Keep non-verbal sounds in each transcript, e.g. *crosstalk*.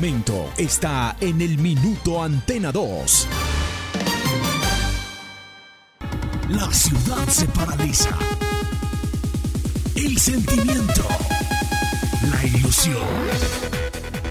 Momento está en el minuto Antena 2. La ciudad se paraliza. El sentimiento. La ilusión.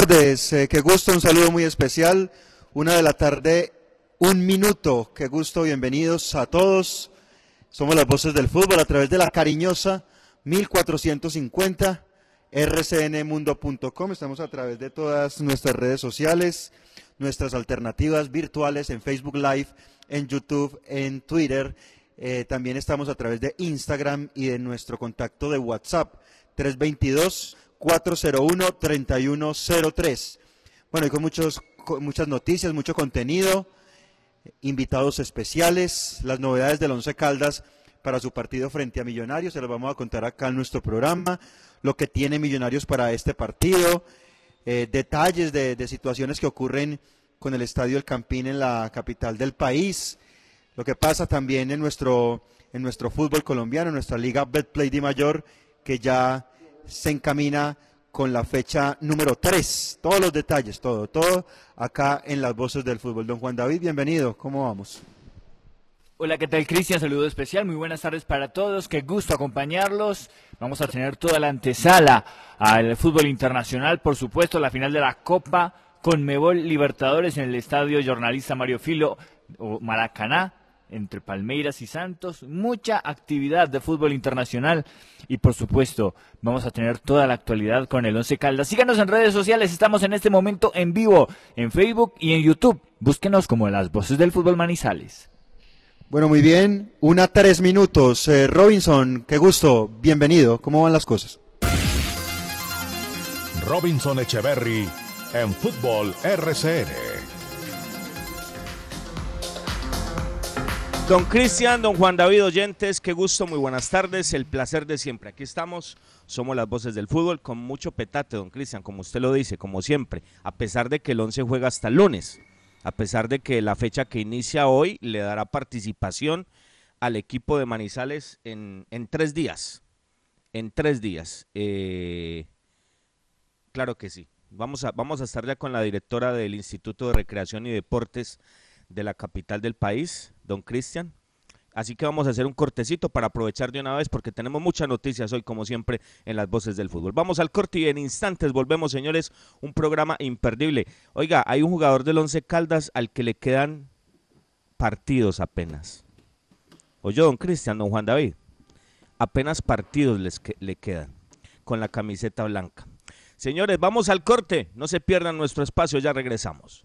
Tardes, eh, qué gusto, un saludo muy especial. Una de la tarde, un minuto, qué gusto, bienvenidos a todos. Somos las voces del fútbol a través de la cariñosa 1450 rcnmundo.com. Estamos a través de todas nuestras redes sociales, nuestras alternativas virtuales en Facebook Live, en YouTube, en Twitter. Eh, también estamos a través de Instagram y de nuestro contacto de WhatsApp 322 401-3103. Bueno, y con, muchos, muchas noticias, mucho contenido, invitados especiales, las novedades del Once Caldas para su partido frente a Millonarios, se los vamos a contar acá en nuestro programa, lo que tiene Millonarios para este partido, eh, detalles de, situaciones que ocurren con el Estadio El Campín en la capital del país, lo que pasa también en nuestro, en nuestro fútbol colombiano, en nuestra liga Betplay de Mayor, que ya se encamina con la fecha número 3. Todos los detalles, todo, todo acá en las voces del fútbol. Don Juan David, bienvenido. ¿Cómo vamos? Hola, ¿qué tal Cristian? Saludo especial, muy buenas tardes para todos, qué gusto acompañarlos. Vamos a tener toda la antesala al fútbol internacional, por supuesto, la final de la Copa con Mebol Libertadores en el estadio Jornalista Mario Filo o Maracaná entre Palmeiras y Santos, mucha actividad de fútbol internacional y por supuesto vamos a tener toda la actualidad con el Once Caldas. Síganos en redes sociales, estamos en este momento en vivo en Facebook y en YouTube. Búsquenos como las voces del fútbol Manizales. Bueno, muy bien, una tres minutos. Eh, Robinson, qué gusto, bienvenido. ¿Cómo van las cosas? Robinson Echeverry en Fútbol RCN. Don Cristian, don Juan David Oyentes, qué gusto, muy buenas tardes, el placer de siempre. Aquí estamos, somos las voces del fútbol con mucho petate, don Cristian, como usted lo dice, como siempre, a pesar de que el 11 juega hasta el lunes, a pesar de que la fecha que inicia hoy le dará participación al equipo de Manizales en, tres días, en tres días. Eh, claro que sí, vamos a, vamos a estar ya con la directora del Instituto de Recreación y Deportes de la capital del país, don Cristian. Así que vamos a hacer un cortecito para aprovechar de una vez porque tenemos muchas noticias hoy, como siempre, en las voces del fútbol. Vamos al corte y en instantes volvemos, señores, un programa imperdible. Oiga, hay un jugador del Once Caldas al que le quedan partidos apenas. Oye, don Cristian, don Juan David, apenas partidos les le quedan con la camiseta blanca. Señores, vamos al corte, no se pierdan nuestro espacio, ya regresamos.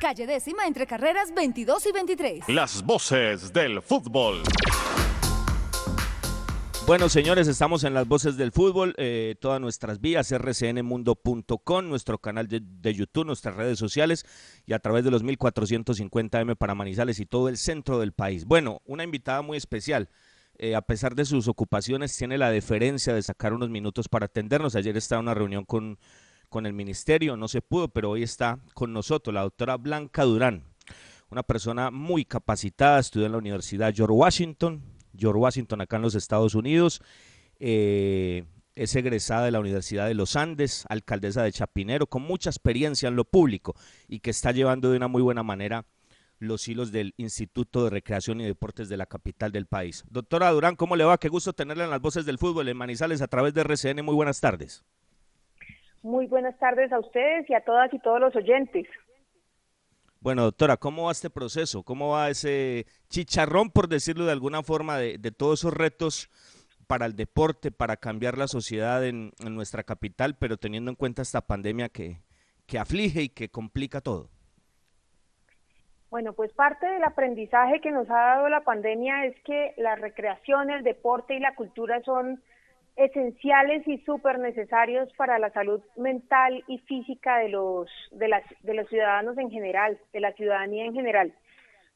calle décima entre carreras 22 y 23. Las voces del fútbol. Bueno, señores, estamos en las voces del fútbol, eh, todas nuestras vías, rcnmundo.com, nuestro canal de, de, YouTube, nuestras redes sociales y a través de los 1450M para Manizales y todo el centro del país. Bueno, una invitada muy especial. Eh, a pesar de sus ocupaciones, tiene la deferencia de sacar unos minutos para atendernos. Ayer estaba en una reunión con con el ministerio, no se pudo, pero hoy está con nosotros la doctora Blanca Durán, una persona muy capacitada, estudió en la Universidad George Washington, George Washington, acá en los Estados Unidos. Eh, es egresada de la Universidad de los Andes, alcaldesa de Chapinero, con mucha experiencia en lo público y que está llevando de una muy buena manera los hilos del Instituto de Recreación y Deportes de la capital del país. Doctora Durán, ¿cómo le va? Qué gusto tenerla en las voces del fútbol en Manizales a través de RCN. Muy buenas tardes. Muy buenas tardes a ustedes y a todas y todos los oyentes. Bueno, doctora, ¿cómo va este proceso? ¿Cómo va ese chicharrón, por decirlo de alguna forma, de, de todos esos retos para el deporte, para cambiar la sociedad en, en, nuestra capital, pero teniendo en cuenta esta pandemia que, que aflige y que complica todo? Bueno, pues parte del aprendizaje que nos ha dado la pandemia es que la recreación, el deporte y la cultura son esenciales y súper necesarios para la salud mental y física de los, de, las, de los ciudadanos en general, de la ciudadanía en general.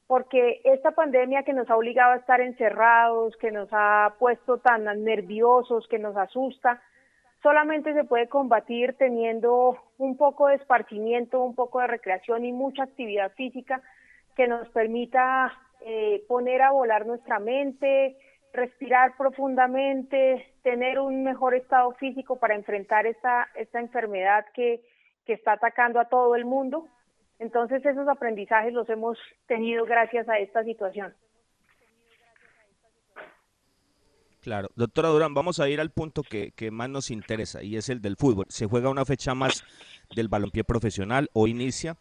Porque esta pandemia que nos ha obligado a estar encerrados, que nos ha puesto tan nerviosos, que nos asusta, solamente se puede combatir teniendo un poco de esparcimiento, un poco de recreación y mucha actividad física que nos permita eh, poner a volar nuestra mente, respirar profundamente, tener un mejor estado físico para enfrentar esta, esta enfermedad que, que está atacando a todo el mundo. Entonces esos aprendizajes los hemos tenido gracias a esta situación. Claro, doctora Durán, vamos a ir al punto que, que, más nos interesa y es el del fútbol. Se juega una fecha más del balompié profesional o inicia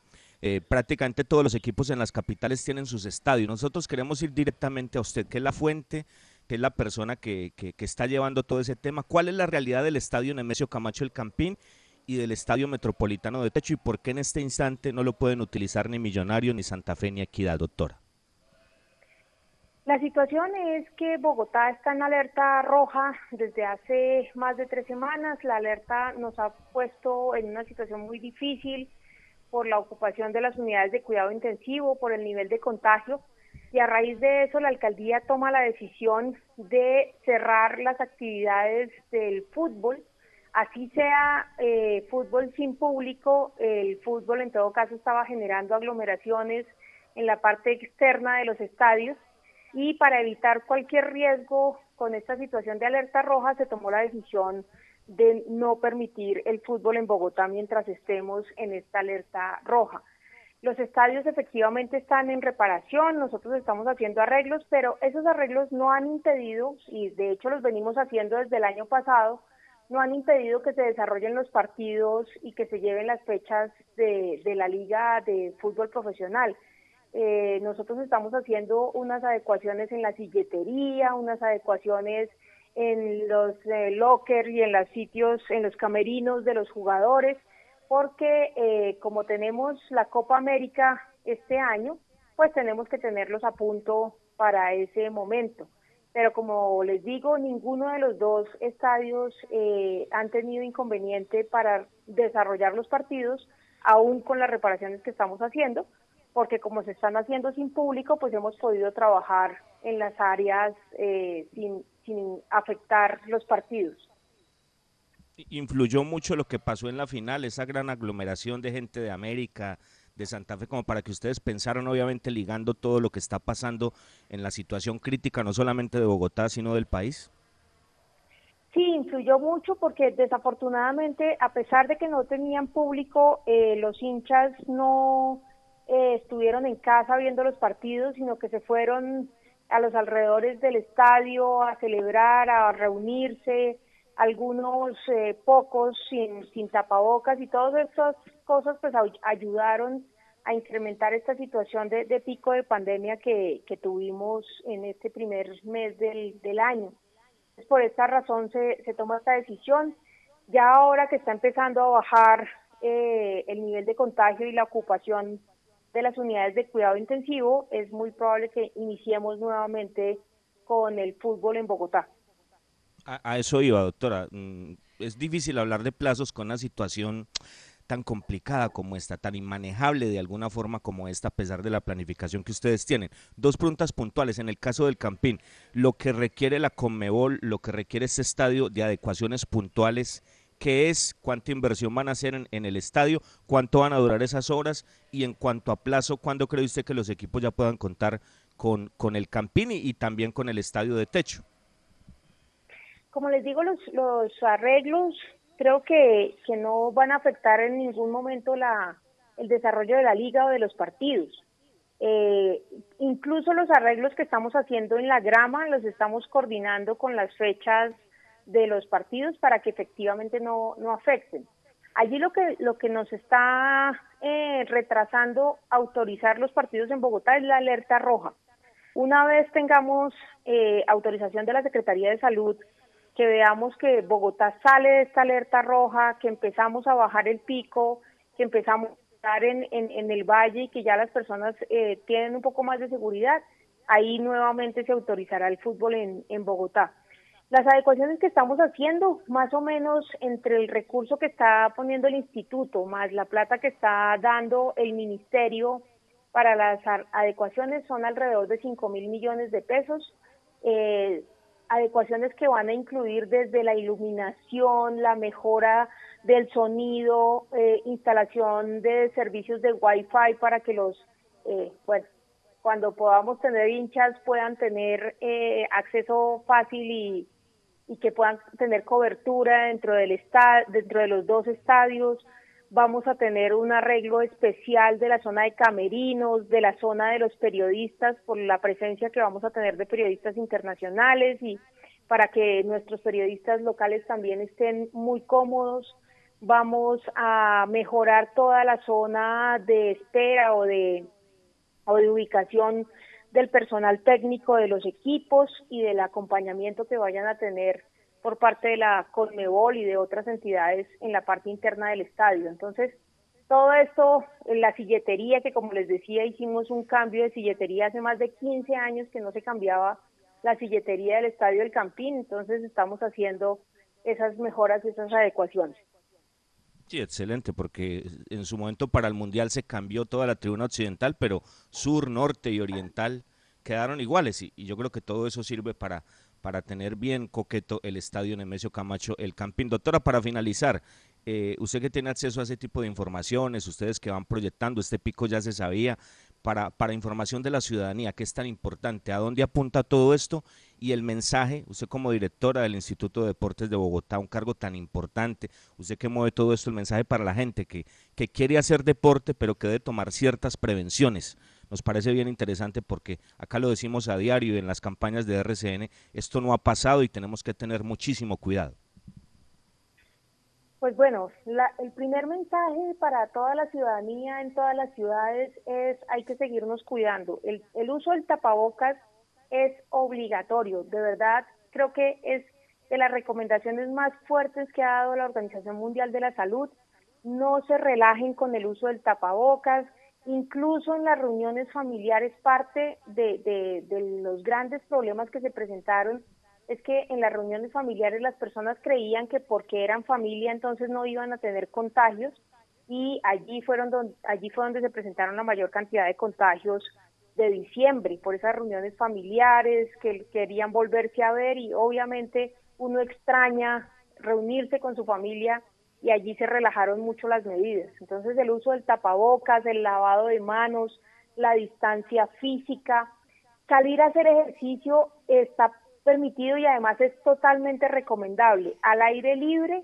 eh, prácticamente todos los equipos en las capitales tienen sus estadios. Nosotros queremos ir directamente a usted, que es la fuente, que es la persona que, que, que está llevando todo ese tema. ¿Cuál es la realidad del estadio Nemesio Camacho El Campín y del estadio metropolitano de Techo y por qué en este instante no lo pueden utilizar ni Millonario, ni Santa Fe, ni Equidad, doctora? La situación es que Bogotá está en alerta roja desde hace más de tres semanas. La alerta nos ha puesto en una situación muy difícil por la ocupación de las unidades de cuidado intensivo, por el nivel de contagio, y a raíz de eso la alcaldía toma la decisión de cerrar las actividades del fútbol, así sea eh, fútbol sin público, el fútbol en todo caso estaba generando aglomeraciones en la parte externa de los estadios y para evitar cualquier riesgo con esta situación de alerta roja se tomó la decisión de no permitir el fútbol en Bogotá mientras estemos en esta alerta roja. Los estadios efectivamente están en reparación, nosotros estamos haciendo arreglos, pero esos arreglos no han impedido, y de hecho los venimos haciendo desde el año pasado, no han impedido que se desarrollen los partidos y que se lleven las fechas de, de la liga de fútbol profesional. Eh, nosotros estamos haciendo unas adecuaciones en la silletería, unas adecuaciones en los eh, locker y en los sitios, en los camerinos de los jugadores, porque eh, como tenemos la Copa América este año, pues tenemos que tenerlos a punto para ese momento. Pero como les digo, ninguno de los dos estadios eh, han tenido inconveniente para desarrollar los partidos, aún con las reparaciones que estamos haciendo, porque como se están haciendo sin público, pues hemos podido trabajar en las áreas eh, sin, sin afectar los partidos. Influyó mucho lo que pasó en la final, esa gran aglomeración de gente de América, de Santa Fe, como para que ustedes pensaran, obviamente, ligando todo lo que está pasando en la situación crítica, no solamente de Bogotá, sino del país? Sí, influyó mucho porque desafortunadamente, a pesar de que no tenían público, eh, los hinchas no eh, estuvieron en casa viendo los partidos, sino que se fueron a los alrededores del estadio a celebrar, a reunirse, algunos eh, pocos sin, sin tapabocas y todas estas cosas pues ayudaron a incrementar esta situación de, de pico de pandemia que, que, tuvimos en este primer mes del, del año. Por esta razón se, se, toma esta decisión. Ya ahora que está empezando a bajar eh, el nivel de contagio y la ocupación de las unidades de cuidado intensivo, es muy probable que iniciemos nuevamente con el fútbol en Bogotá. A, eso iba, doctora. Mm, es difícil hablar de plazos con una situación tan complicada como esta, tan inmanejable de alguna forma como esta, a pesar de la planificación que ustedes tienen. Dos preguntas puntuales. En el caso del Campín, lo que requiere la Conmebol, lo que requiere este estadio de adecuaciones puntuales qué es, cuánta inversión van a hacer en, el estadio, cuánto van a durar esas horas y en cuanto a plazo, ¿cuándo cree usted que los equipos ya puedan contar con, con el Campini y también con el estadio de techo. Como les digo, los, los arreglos creo que, que no van a afectar en ningún momento la, el desarrollo de la liga o de los partidos. Eh, incluso los arreglos que estamos haciendo en la grama los estamos coordinando con las fechas de los partidos para que efectivamente no, no afecten. Allí lo que, lo que nos está eh, retrasando autorizar los partidos en Bogotá es la alerta roja. Una vez tengamos eh, autorización de la Secretaría de Salud, que veamos que Bogotá sale de esta alerta roja, que empezamos a bajar el pico, que empezamos en, en, el valle y que ya las personas eh, tienen un poco más de seguridad, ahí nuevamente se autorizará el fútbol en, en Bogotá. Las adecuaciones que estamos haciendo, más o menos entre el recurso que está poniendo el instituto, más la plata que está dando el ministerio para las adecuaciones, son alrededor de 5 mil millones de pesos. Eh, adecuaciones que van a incluir desde la iluminación, la mejora del sonido, eh, instalación de servicios de Wi-Fi para que los, eh, cuando podamos tener hinchas puedan tener eh, acceso fácil y, y, que puedan tener cobertura dentro del dentro de los dos estadios. Vamos a tener un arreglo especial de la zona de camerinos, de la zona de los periodistas, por la presencia que vamos a tener de periodistas internacionales y para que nuestros periodistas locales también estén muy cómodos. Vamos a mejorar toda la zona de espera o de, o de ubicación del personal técnico de los equipos y del acompañamiento que vayan a tener por parte de la Conmebol y de otras entidades en la parte interna del estadio. Entonces, todo esto, la silletería, que como les decía, hicimos un cambio de silletería hace más de 15 años que no se cambiaba la silletería del estadio del Campín, entonces estamos haciendo esas mejoras, esas adecuaciones. Sí, excelente, porque en su momento para el Mundial se cambió toda la tribuna occidental, pero sur, norte y oriental quedaron iguales y, yo creo que todo eso sirve para, para tener bien coqueto el estadio Nemesio Camacho, el Campín. Doctora, para finalizar, eh, usted que tiene acceso a ese tipo de informaciones, ustedes que van proyectando, este pico ya se sabía, para, para información de la ciudadanía, que es tan importante, a dónde apunta todo esto y el mensaje, usted como directora del Instituto de Deportes de Bogotá, un cargo tan importante, usted que mueve todo esto, el mensaje para la gente que, que quiere hacer deporte, pero que debe tomar ciertas prevenciones. Nos parece bien interesante porque acá lo decimos a diario en las campañas de RCN, esto no ha pasado y tenemos que tener muchísimo cuidado. Pues bueno, el primer mensaje para toda la ciudadanía en todas las ciudades es hay que seguirnos cuidando. El, el uso del tapabocas es obligatorio, de verdad creo que es de las recomendaciones más fuertes que ha dado la Organización Mundial de la Salud. No se relajen con el uso del tapabocas, incluso en las reuniones familiares parte de, los grandes problemas que se presentaron es que en las reuniones familiares las personas creían que porque eran familia entonces no iban a tener contagios y allí fueron donde, allí fue donde se presentaron la mayor cantidad de contagios de diciembre por esas reuniones familiares que querían volverse a ver y obviamente uno extraña reunirse con su familia y allí se relajaron mucho las medidas. Entonces el uso del tapabocas, el lavado de manos, la distancia física, salir a hacer ejercicio está permitido y además es totalmente recomendable. Al aire libre,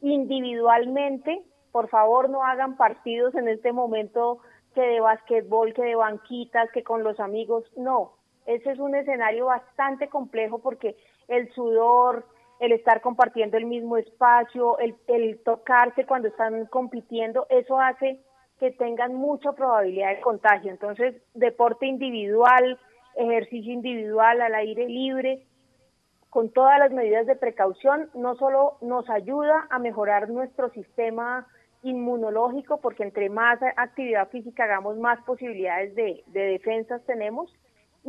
individualmente, por favor no hagan partidos en este momento que de basquetbol, que de banquitas, que con los amigos, no. Ese es un escenario bastante complejo porque el sudor, el estar compartiendo el mismo espacio, el, el tocarse cuando están compitiendo, eso hace que tengan mucha probabilidad de contagio. Entonces, deporte individual, ejercicio individual al aire libre, con todas las medidas de precaución, no solo nos ayuda a mejorar nuestro sistema inmunológico, porque entre más actividad física hagamos, más posibilidades de, de defensas tenemos,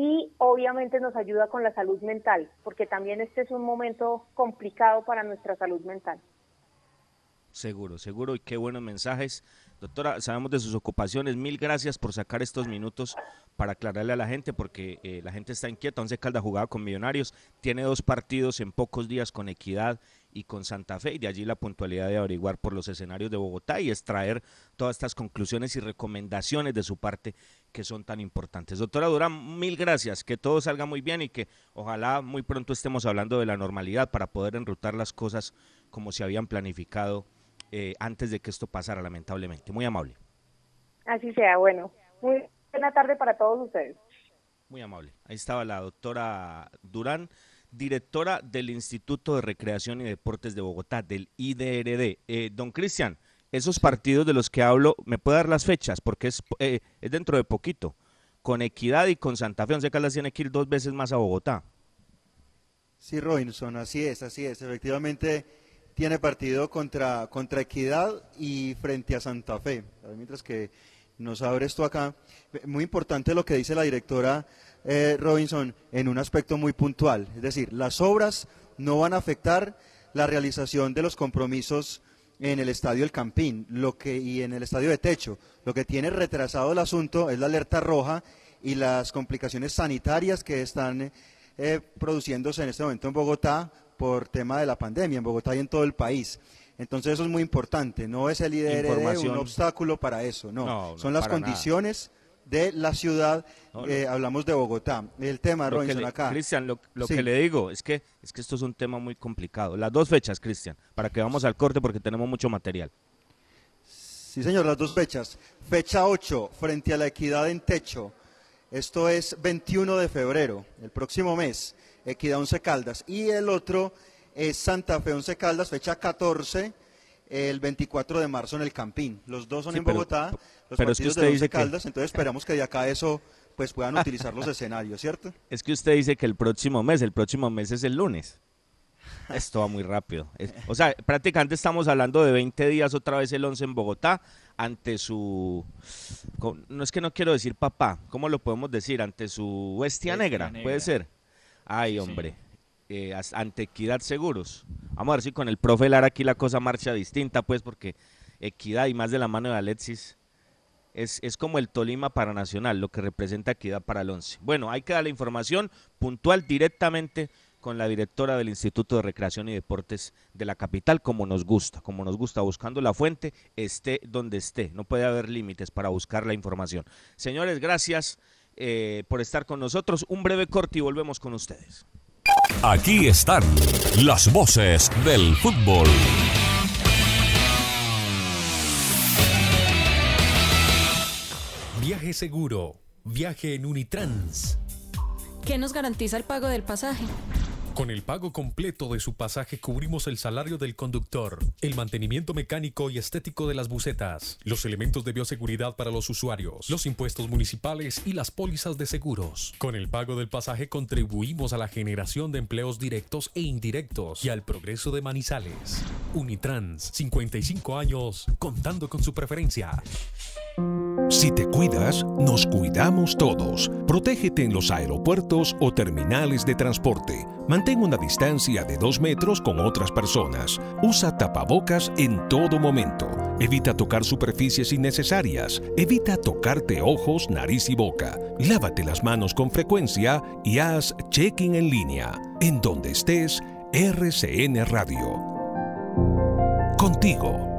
y obviamente nos ayuda con la salud mental, porque también este es un momento complicado para nuestra salud mental. Seguro, seguro, y qué buenos mensajes. Doctora, sabemos de sus ocupaciones. Mil gracias por sacar estos minutos para aclararle a la gente, porque eh, la gente está inquieta. Once Calda jugaba con Millonarios, tiene dos partidos en pocos días con Equidad y con Santa Fe y de allí la puntualidad de averiguar por los escenarios de Bogotá y extraer todas estas conclusiones y recomendaciones de su parte que son tan importantes. Doctora Durán, mil gracias, que todo salga muy bien y que ojalá muy pronto estemos hablando de la normalidad para poder enrutar las cosas como se habían planificado eh, antes de que esto pasara, lamentablemente. Muy amable. Así sea, bueno. Muy buena tarde para todos ustedes. Muy amable. Ahí estaba la doctora Durán directora del Instituto de Recreación y Deportes de Bogotá, del IDRD. Eh, don Cristian, esos partidos de los que hablo, ¿me puede dar las fechas? Porque es, eh, es dentro de poquito. Con Equidad y con Santa Fe, Once Caldas tiene que ir dos veces más a Bogotá. Sí, Robinson, así es, así es. Efectivamente, tiene partido contra, contra Equidad y frente a Santa Fe. Mientras que nos abre esto acá, muy importante lo que dice la directora eh, Robinson en un aspecto muy puntual. Es decir, las obras no van a afectar la realización de los compromisos en el estadio El Campín lo que, y en el estadio de techo. Lo que tiene retrasado el asunto es la alerta roja y las complicaciones sanitarias que están eh, produciéndose en este momento en Bogotá por tema de la pandemia, en Bogotá y en todo el país. Entonces eso es muy importante, no es el IDRD un obstáculo para eso, no, son las condiciones de la ciudad, eh, hablamos de Bogotá. El tema, Robinson, acá. Cristian, lo, que le digo es que, es que esto es un tema muy complicado. Las dos fechas, Cristian, para que vamos al corte porque tenemos mucho material. Sí, señor, las dos fechas. Fecha 8, frente a la equidad en techo. Esto es 21 de febrero, el próximo mes, Equidad 11 Caldas. Y el otro es Santa Fe 11 Caldas, fecha 14 el 24 de marzo en el Campín. Los dos son en Bogotá, los pero partidos es que de Caldas, entonces esperamos que de acá eso pues puedan *laughs* utilizar los escenarios, ¿cierto? Es que usted dice que el próximo mes, el próximo mes es el lunes. Esto va muy rápido. o sea, prácticamente estamos hablando de 20 días otra vez el 11 en Bogotá ante su no es que no quiero decir papá, ¿cómo lo podemos decir? Ante su bestia, negra, puede ser. Ay, hombre. Eh, ante Equidad Seguros. Vamos a ver si con el profe Lara aquí la cosa marcha distinta, pues, porque Equidad y más de la mano de Alexis es, es como el Tolima para Nacional, lo que representa Equidad para el 11. Bueno, hay que dar la información puntual directamente con la directora del Instituto de Recreación y Deportes de la capital, como nos gusta, como nos gusta, buscando la fuente, esté donde esté. No puede haber límites para buscar la información. Señores, gracias eh, por estar con nosotros. Un breve corte y volvemos con ustedes. Aquí están las voces del fútbol. Viaje seguro. Viaje en Unitrans. ¿Qué nos garantiza el pago del pasaje? Con el pago completo de su pasaje cubrimos el salario del conductor, el mantenimiento mecánico y estético de las bucetas, los elementos de bioseguridad para los usuarios, los impuestos municipales y las pólizas de seguros. Con el pago del pasaje contribuimos a la generación de empleos directos e indirectos y al progreso de Manizales. Unitrans, 55 años, contando con su preferencia. Si te cuidas, nos cuidamos todos. Protégete en los aeropuertos o terminales de transporte. Mantén una distancia de dos metros con otras personas. Usa tapabocas en todo momento. Evita tocar superficies innecesarias. Evita tocarte ojos, nariz y boca. Lávate las manos con frecuencia y haz check-in en línea. En donde estés, RCN Radio. Contigo.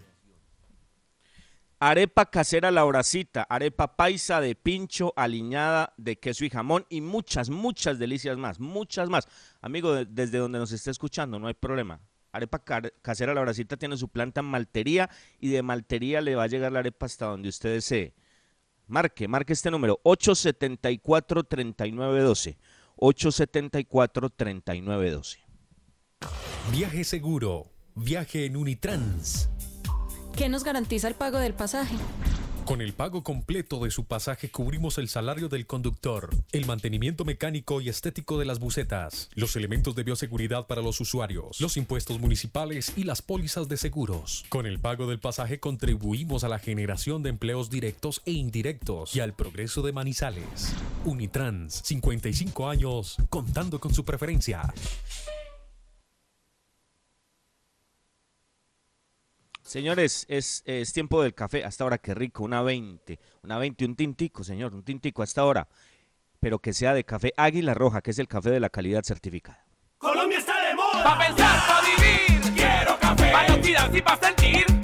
Arepa casera la horacita, arepa paisa de pincho, aliñada de queso y jamón y muchas, muchas delicias más, muchas más. Amigo, desde donde nos esté escuchando, no hay problema. Arepa casera la horacita tiene su planta en maltería y de maltería le va a llegar la arepa hasta donde usted desee. Marque, marque este número, 874-3912. 874-3912. Viaje seguro, viaje en Unitrans. ¿Qué nos garantiza el pago del pasaje? Con el pago completo de su pasaje cubrimos el salario del conductor, el mantenimiento mecánico y estético de las bucetas, los elementos de bioseguridad para los usuarios, los impuestos municipales y las pólizas de seguros. Con el pago del pasaje contribuimos a la generación de empleos directos e indirectos y al progreso de Manizales. Unitrans, 55 años, contando con su preferencia. Señores, es, es tiempo del café. Hasta ahora, qué rico. Una 20. Una 20, un tintico, señor. Un tintico hasta ahora. Pero que sea de café Águila Roja, que es el café de la calidad certificada. Colombia está de moda. Pa' pensar, pa' vivir. Quiero café. Pa' identidad y pa' sentir.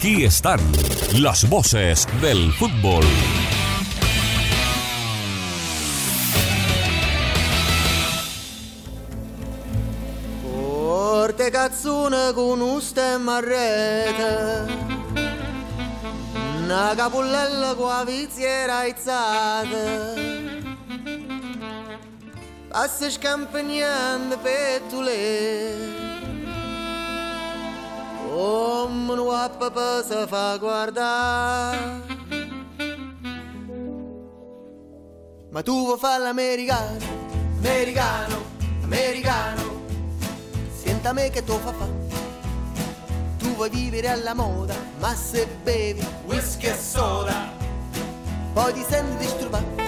Aquí están las voces del fútbol. Porte cazzone con un stemma a rete Una capullella con la viziera aizzata. Passa scampagnando pettule Come un papà si fa guardare. Ma tu vuoi fare l'americano, americano, americano? Senta me che tu fa fa. Tu vuoi vivere alla moda Ma se bevi whisky e soda Poi ti senti disturbato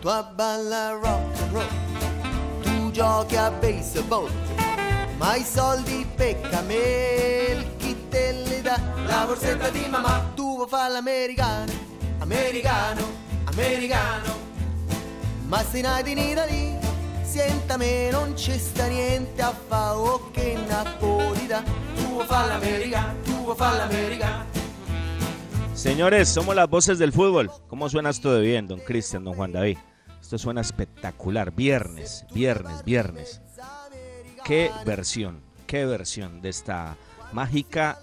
Tu abballa rock and roll Tu giochi a baseball Ma i soldi pecca me La borsetta di mamma Tu vuoi fare l'americano Americano, americano Ma se nati in Italia Siéntame, non sta niente a fa o che Napolita. Tu vuoi fare l'America, tu vuoi fare. Señores, somos las voces del fútbol. ¿Cómo suena esto de bien, don Cristian, don Juan David? Esto suena espectacular. Viernes, viernes, viernes. Qué versión, qué versión de esta mágica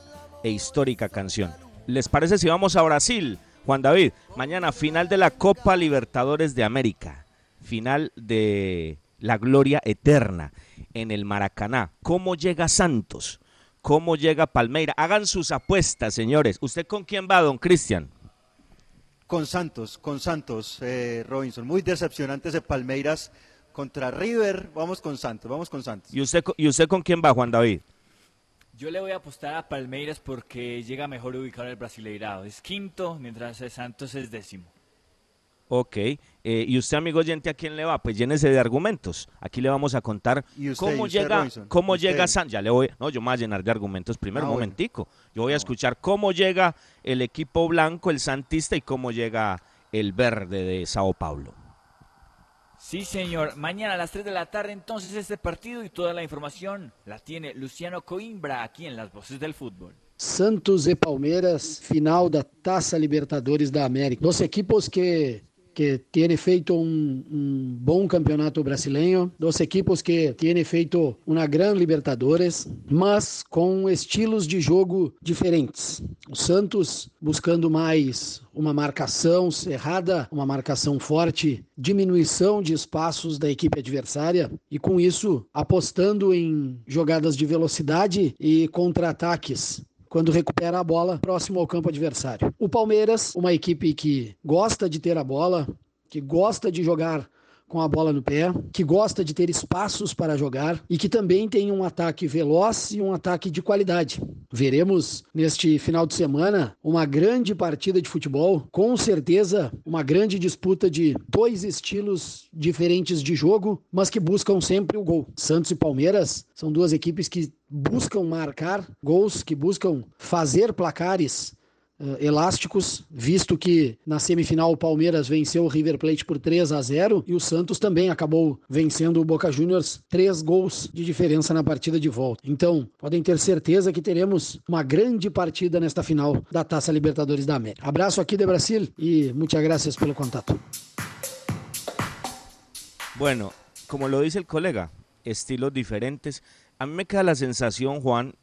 e histórica canción. ¿Les parece si vamos a Brasil, Juan David? Mañana final de la Copa Libertadores de América. Final de la gloria eterna en el Maracaná. ¿Cómo llega Santos? ¿Cómo llega Palmeira? Hagan sus apuestas, señores. ¿Usted con quién va, don Cristian? Con Santos, con Santos, eh, Robinson. Muy decepcionante ese Palmeiras contra River. Vamos con Santos, vamos con Santos. ¿Y usted, ¿Y usted con quién va, Juan David? Yo le voy a apostar a Palmeiras porque llega mejor ubicado el Brasileirado. Es quinto, mientras el Santos es décimo. Ok. Eh, ¿Y usted, amigo oyente, a quién le va? Pues llénese de argumentos. Aquí le vamos a contar ¿Y usted, cómo y usted, llega, Robinson? cómo ¿Usted? llega San. Ya le voy. No, yo me voy a llenar de argumentos primero, Ah, un bueno. momentico. Yo voy a escuchar cómo llega el equipo blanco, el Santista, y cómo llega el verde de Sao Paulo. Sí, señor. Mañana a las 3 de la tarde, entonces, este partido y toda la información la tiene Luciano Coimbra aquí en Las Voces del Fútbol. Santos e Palmeiras, final da Taça Libertadores da América. Dos equipos que que têm feito um, um bom campeonato brasileiro, dos equipos que têm feito uma grande Libertadores, mas com estilos de jogo diferentes. O Santos buscando mais uma marcação cerrada, uma marcação forte, diminuição de espaços da equipe adversária e com isso apostando em jogadas de velocidade e contra-ataques quando recupera a bola próximo ao campo adversário. O Palmeiras, uma equipe que gosta de ter a bola, que gosta de jogar com a bola no pé, que gosta de ter espaços para jogar e que também tem um ataque veloz e um ataque de qualidade. Veremos neste final de semana uma grande partida de futebol, com certeza uma grande disputa de dois estilos diferentes de jogo, mas que buscam sempre o gol. Santos e Palmeiras são duas equipes que buscam marcar gols, que buscam fazer placares eh, elásticos, visto que na semifinal o Palmeiras venceu o River Plate por 3 a 0 e o Santos também acabou vencendo o Boca Juniors três gols de diferença na partida de volta. Então, podem ter certeza que teremos uma grande partida nesta final da Taça Libertadores da América. Abraço aqui de Brasil e muitas graças pelo contato. Bueno, como lo dice el colega, estilos diferentes. A mí me queda la sensación, Juan,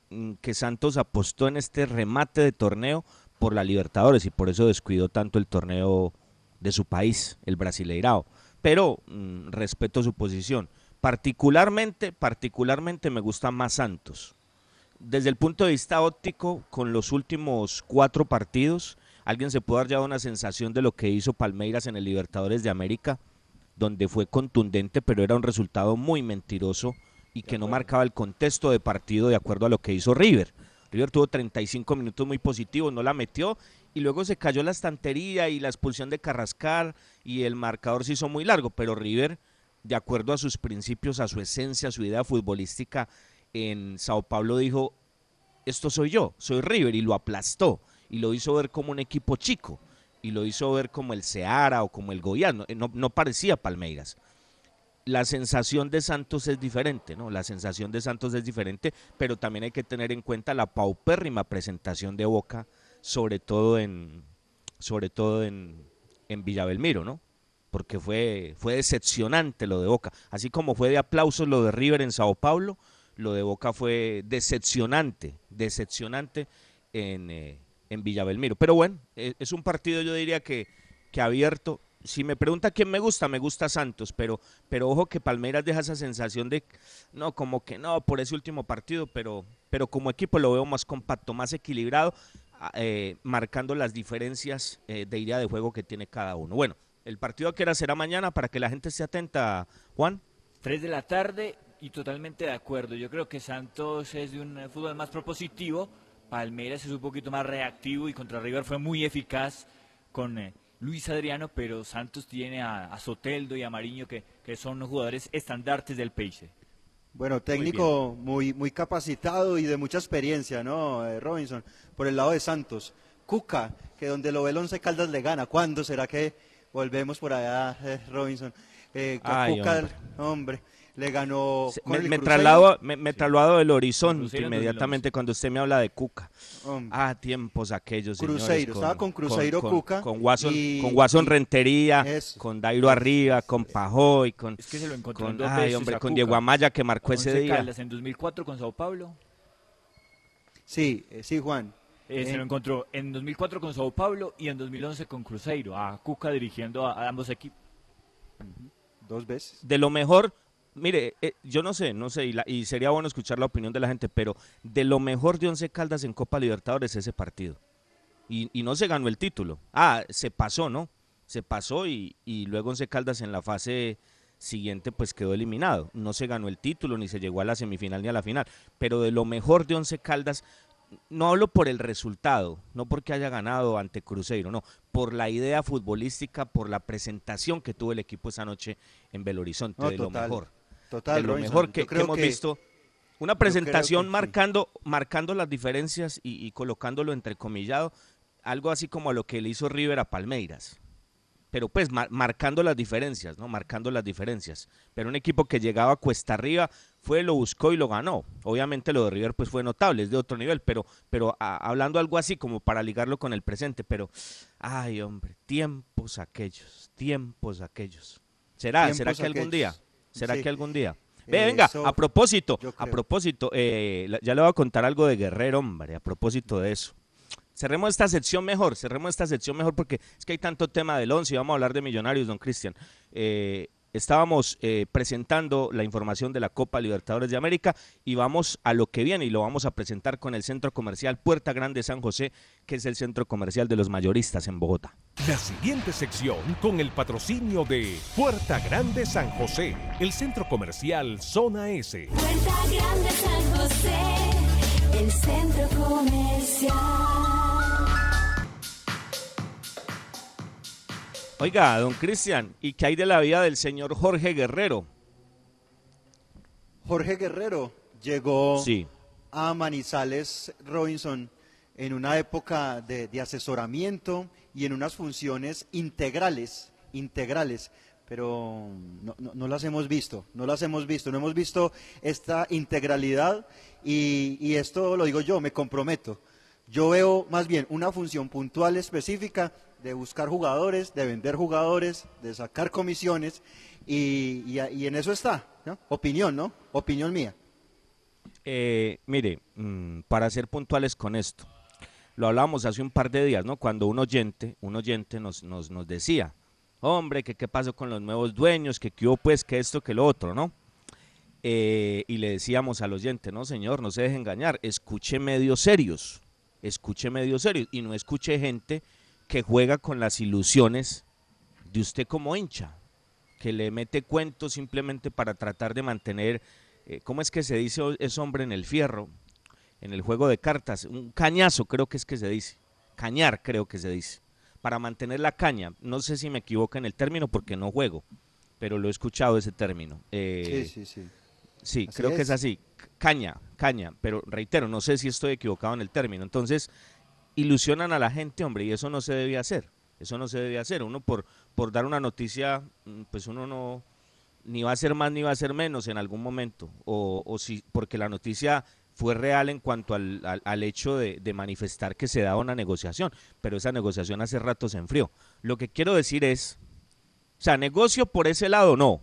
que Santos apostó en este remate de torneo por la Libertadores y por eso descuidó tanto el torneo de su país, el Brasileirao. Pero mm, respeto su posición. Particularmente, particularmente me gusta más Santos. Desde el punto de vista óptico, con los últimos cuatro partidos, alguien se puede dar ya una sensación de lo que hizo Palmeiras en el Libertadores de América, donde fue contundente, pero era un resultado muy mentiroso y que no marcaba el contexto de partido de acuerdo a lo que hizo River. River tuvo 35 minutos muy positivos, no la metió y luego se cayó la estantería y la expulsión de Carrascal y el marcador se hizo muy largo, pero River, de acuerdo a sus principios, a su esencia, a su idea futbolística, en Sao Paulo dijo, esto soy yo, soy River y lo aplastó y lo hizo ver como un equipo chico y lo hizo ver como el Seara o como el Goiás, no, no parecía Palmeiras la sensación de Santos es diferente, ¿no? La sensación de Santos es diferente, pero también hay que tener en cuenta la paupérrima presentación de Boca, sobre todo en, sobre todo en, en Villa Belmiro, ¿no? Porque fue, fue decepcionante lo de Boca. Así como fue de aplausos lo de River en Sao Paulo, lo de Boca fue decepcionante, decepcionante en, eh, en Villa Belmiro. Pero bueno, es, es un partido yo diría que, que abierto, si me pregunta quién me gusta, me gusta Santos, pero, pero ojo que Palmeiras deja esa sensación de, no, como que no, por ese último partido, pero, pero como equipo lo veo más compacto, más equilibrado, eh, marcando las diferencias eh, de idea de juego que tiene cada uno. Bueno, el partido que era será mañana para que la gente esté atenta, Juan. Tres de la tarde y totalmente de acuerdo. Yo creo que Santos es de un fútbol más propositivo, Palmeiras es un poquito más reactivo y contra River fue muy eficaz con... Eh, Luis Adriano, pero Santos tiene a, Soteldo y a Mariño que, que son los jugadores estandartes del Peixe. Bueno, técnico muy, muy, capacitado y de mucha experiencia, ¿no, eh, Robinson? Por el lado de Santos. Cuca, que donde lo ve el Once Caldas le gana. ¿Cuándo será que volvemos por allá, eh, Robinson? Eh, Cuca, hombre le ganó. me, traslado, me, traslado del horizonte inmediatamente cuando usted me habla de Cuca. ah, tiempos aquellos. Cruzeiro, estaba con Cruzeiro Cuca. Con Watson, con Watson Rentería, con Dairo Arriba, con Pajoy, con. Es que se lo encontró con, ay, hombre, con Diego Amaya que marcó ese día. en 2004 con Sao Paulo. Sí, eh, sí, Juan. Eh, se lo encontró en 2004 con Sao Paulo y en 2011 con Cruzeiro, a Cuca dirigiendo a, ambos equipos. Dos veces. De lo mejor, Mire, eh, yo no sé, no sé, y, sería bueno escuchar la opinión de la gente, pero de lo mejor de Once Caldas en Copa Libertadores ese partido. Y, no se ganó el título. Ah, se pasó, ¿no? Se pasó y, y luego Once Caldas en la fase siguiente pues quedó eliminado. No se ganó el título, ni se llegó a la semifinal ni a la final. Pero de lo mejor de Once Caldas, no hablo por el resultado, no porque haya ganado ante Cruzeiro, no, por la idea futbolística, por la presentación que tuvo el equipo esa noche en Belo Horizonte, de lo mejor. Total, lo mejor que, hemos visto. Una presentación marcando, marcando las diferencias y, y, colocándolo entrecomillado, algo así como a lo que le hizo River a Palmeiras. Pero pues marcando las diferencias, ¿no? Marcando las diferencias. Pero un equipo que llegaba cuesta arriba, fue, lo buscó y lo ganó. Obviamente lo de River pues fue notable, es de otro nivel, pero, pero hablando algo así como para ligarlo con el presente, pero, ay hombre, tiempos aquellos, tiempos aquellos. ¿Será? ¿Será que algún día? ¿Será que algún día? Ve, venga, a propósito, a propósito, eh, ya le voy a contar algo de Guerrero, hombre, a propósito de eso. Cerremos esta sección mejor, cerremos esta sección mejor porque es que hay tanto tema del 11 y vamos a hablar de millonarios, don Cristian. Eh, estábamos eh, presentando la información de la Copa Libertadores de América y vamos a lo que viene y lo vamos a presentar con el Centro Comercial Puerta Grande San José, que es el centro comercial de los mayoristas en Bogotá. La siguiente sección con el patrocinio de Puerta Grande San José, el centro comercial Zona S. Puerta Grande San José, el centro comercial. Oiga, don Cristian, ¿y qué hay de la vida del señor Jorge Guerrero? Jorge Guerrero llegó a Manizales Robinson en una época de, asesoramiento y en unas funciones integrales, integrales, pero no, las hemos visto, no las hemos visto, no hemos visto esta integralidad y, y esto lo digo yo, me comprometo. Yo veo más bien una función puntual específica de buscar jugadores, de vender jugadores, de sacar comisiones y, en eso está, ¿no? Opinión, ¿no? Opinión mía. Eh, mire, mm, para ser puntuales con esto, lo hablábamos hace un par de días, ¿no? Cuando un oyente, un oyente nos, nos, nos decía, hombre, que qué pasó con los nuevos dueños, que qué pues, que esto, que lo otro, ¿no? Eh, y le decíamos al oyente, no señor, no se deje engañar, escuche medios serios, escuche medios serios y no escuche gente que juega con las ilusiones de usted como hincha, que le mete cuentos simplemente para tratar de mantener, eh, ¿cómo es que se dice ese hombre en el fierro? En el juego de cartas, un cañazo creo que es que se dice, cañar creo que se dice, para mantener la caña, no sé si me equivoco en el término porque no juego, pero lo he escuchado ese término. Eh, sí, sí, sí. Sí, Así creo que es. es así. Caña, caña, pero reitero, no sé si estoy equivocado en el término. Entonces, ilusionan a la gente, hombre, y eso no se debe hacer. Eso no se debe hacer. Uno por, por dar una noticia, mm, pues uno no, ni va a ser más ni va a ser menos en algún momento. O, si, porque la noticia fue real en cuanto al, al- hecho de, de manifestar que se daba una negociación, pero esa negociación hace rato se enfrió. Lo que quiero decir es, o sea, negocio por ese lado no,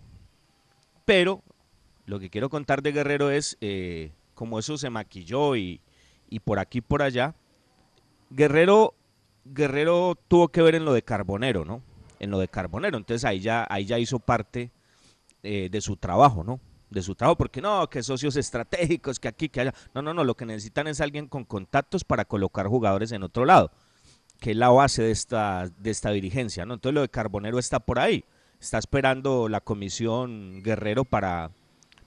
pero lo que quiero contar de Guerrero es eh, como eso se maquilló y, y por aquí por allá. Guerrero, Guerrero tuvo que ver en lo de Carbonero, ¿no? En lo de Carbonero. Entonces ahí ya, ahí ya hizo parte eh, de su trabajo, ¿no? De su trabajo, porque no, que socios estratégicos, que aquí, que allá. No, no, no, lo que necesitan es alguien con contactos para colocar jugadores en otro lado, que es la base de esta, de esta dirigencia, ¿no? Entonces lo de Carbonero está por ahí. Está esperando la comisión Guerrero para,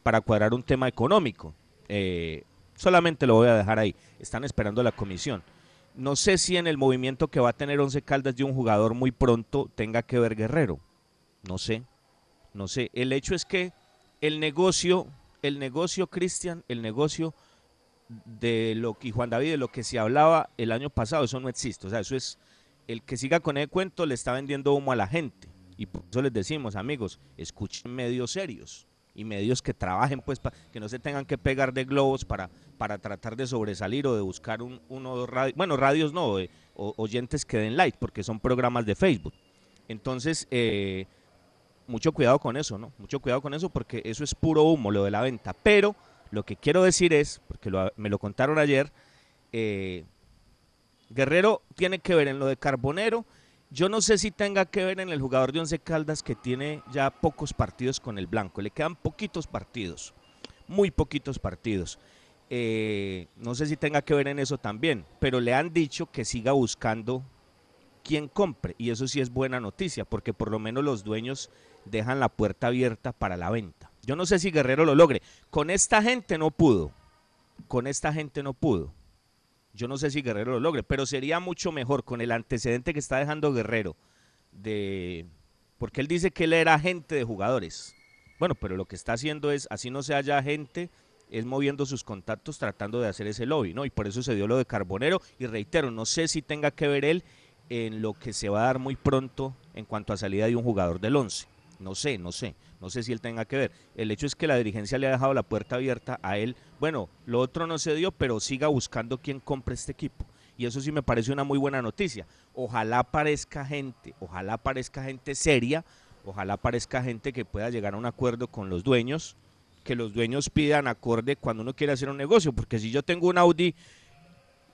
para cuadrar un tema económico. Eh, solamente lo voy a dejar ahí. Están esperando la comisión. No sé si en el movimiento que va a tener Once Caldas de un jugador muy pronto tenga que ver Guerrero. No sé. No sé. El hecho es que el negocio, el negocio, Cristian, el negocio de lo que Juan David, de lo que se hablaba el año pasado, eso no existe. O sea, eso es el que siga con el cuento le está vendiendo humo a la gente. Y por eso les decimos, amigos, escuchen medios serios y medios que trabajen, pues, pa- que no se tengan que pegar de globos para, para tratar de sobresalir o de buscar un, uno o dos radios, bueno, radios no, eh, oyentes que den like, porque son programas de Facebook. Entonces, eh, mucho cuidado con eso, ¿no? Mucho cuidado con eso porque eso es puro humo, lo de la venta. Pero lo que quiero decir es, porque lo- me lo contaron ayer, eh, Guerrero tiene que ver en lo de Carbonero. Yo no sé si tenga que ver en el jugador de Once Caldas que tiene ya pocos partidos con el blanco. Le quedan poquitos partidos, muy poquitos partidos. Eh, no sé si tenga que ver en eso también, pero le han dicho que siga buscando quien compre. Y eso sí es buena noticia, porque por lo menos los dueños dejan la puerta abierta para la venta. Yo no sé si Guerrero lo logre. Con esta gente no pudo. Con esta gente no pudo. Yo no sé si Guerrero lo logre, pero sería mucho mejor con el antecedente que está dejando Guerrero de porque él dice que él era agente de jugadores. Bueno, pero lo que está haciendo es, así no se haya agente, es moviendo sus contactos tratando de hacer ese lobby, ¿no? Y por eso se dio lo de Carbonero. Y reitero, no sé si tenga que ver él en lo que se va a dar muy pronto en cuanto a salida de un jugador del 11. No sé, no sé, no sé si él tenga que ver. El hecho es que la dirigencia le ha dejado la puerta abierta a él. Bueno, lo otro no se dio, pero siga buscando quien compre este equipo. Y eso sí me parece una muy buena noticia. Ojalá aparezca gente, ojalá aparezca gente seria, ojalá aparezca gente que pueda llegar a un acuerdo con los dueños, que los dueños pidan acorde cuando uno quiere hacer un negocio. Porque si yo tengo un Audi,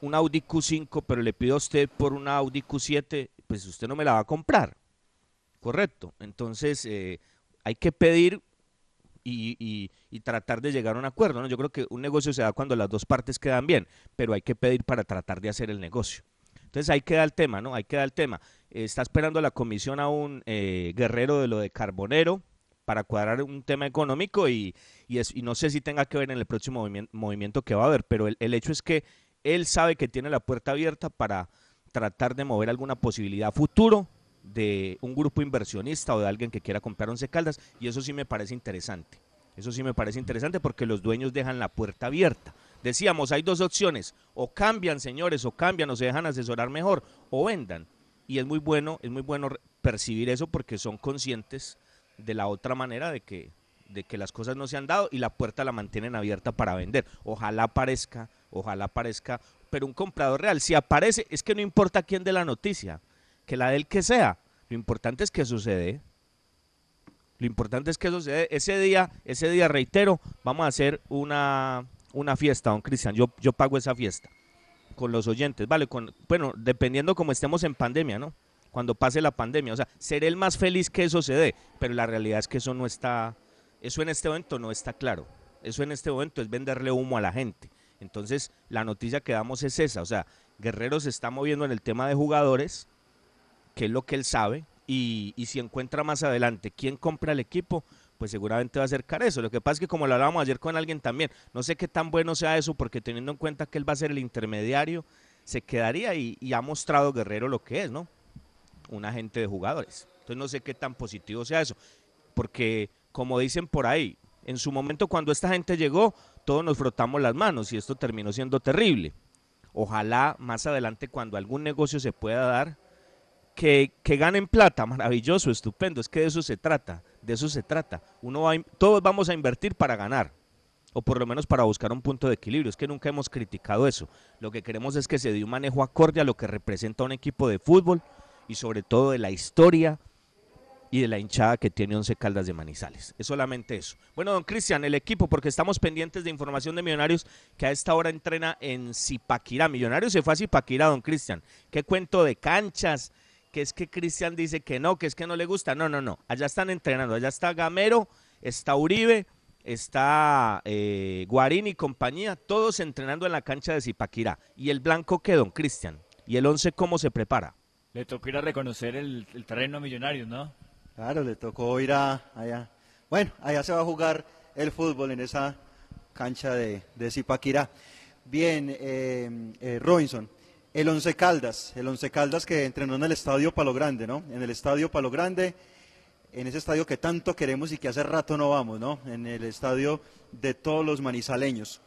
un Audi Q5, pero le pido a usted por una Audi Q7, pues usted no me la va a comprar. Correcto. Entonces, eh, hay que pedir y, tratar de llegar a un acuerdo. ¿no? Yo creo que un negocio se da cuando las dos partes quedan bien, pero hay que pedir para tratar de hacer el negocio. Entonces ahí queda el tema, ¿no? Ahí queda el tema. Eh, está esperando la comisión a un eh, guerrero de lo de Carbonero para cuadrar un tema económico y, y, es- y no sé si tenga que ver en el próximo movimien- movimiento que va a haber, pero el, el hecho es que él sabe que tiene la puerta abierta para tratar de mover alguna posibilidad futuro de un grupo inversionista o de alguien que quiera comprar Once Caldas y eso sí me parece interesante. Eso sí me parece interesante porque los dueños dejan la puerta abierta. Decíamos, hay dos opciones, o cambian señores, o cambian, o se dejan asesorar mejor, o vendan. Y es muy bueno, es muy bueno percibir eso porque son conscientes de la otra manera de que, de que las cosas no se han dado y la puerta la mantienen abierta para vender. Ojalá aparezca, ojalá aparezca, pero un comprador real, si aparece, es que no importa quién de la noticia. Que la del que sea. Lo importante es que sucede. Lo importante es que sucede. Ese día, ese día, reitero, vamos a hacer una, una fiesta, don Cristian. Yo, yo pago esa fiesta con los oyentes, ¿vale? Con, bueno, dependiendo como estemos en pandemia, ¿no? Cuando pase la pandemia. O sea, seré el más feliz que eso se dé, pero la realidad es que eso no está, eso en este momento no está claro. Eso en este momento es venderle humo a la gente. Entonces, la noticia que damos es esa. O sea, Guerrero se está moviendo en el tema de jugadores, que es lo que él sabe, y, si encuentra más adelante quién compra el equipo, pues seguramente va a acercar eso. Lo que pasa es que como lo hablábamos ayer con alguien también, no sé qué tan bueno sea eso, porque teniendo en cuenta que él va a ser el intermediario, se quedaría y, y ha mostrado Guerrero lo que es, ¿no? Un agente de jugadores. Entonces no sé qué tan positivo sea eso, porque como dicen por ahí, en su momento cuando esta gente llegó, todos nos frotamos las manos y esto terminó siendo terrible. Ojalá más adelante cuando algún negocio se pueda dar, que, ganen plata, maravilloso, estupendo, es que de eso se trata, de eso se trata. Uno va todos vamos a invertir para ganar, o por lo menos para buscar un punto de equilibrio. Es que nunca hemos criticado eso. Lo que queremos es que se dé un manejo acorde a lo que representa un equipo de fútbol y sobre todo de la historia y de la hinchada que tiene Once Caldas de Manizales. Es solamente eso. Bueno, don Cristian, el equipo, porque estamos pendientes de información de Millonarios que a esta hora entrena en Zipaquirá. Millonarios se fue a Zipaquirá, don Cristian. ¿Qué cuento de canchas? Que es que Cristian dice que no, que es que no le gusta. No, no, no. Allá están entrenando. Allá está Gamero, está Uribe, está eh, Guarín y compañía, todos entrenando en la cancha de Zipaquirá. ¿Y el blanco qué, don Cristian? ¿Y el once cómo se prepara? Le tocó ir a reconocer el, el terreno a Millonarios, ¿no? Claro, le tocó ir a allá. Bueno, allá se va a jugar el fútbol en esa cancha de, de Zipaquirá. Bien, eh, eh, Robinson, el Once Caldas, el Once Caldas que entrenó en el Estadio Palo Grande, ¿no? En el Estadio Palo Grande, en ese estadio que tanto queremos y que hace rato no vamos, ¿no? En el estadio de todos los manizaleños.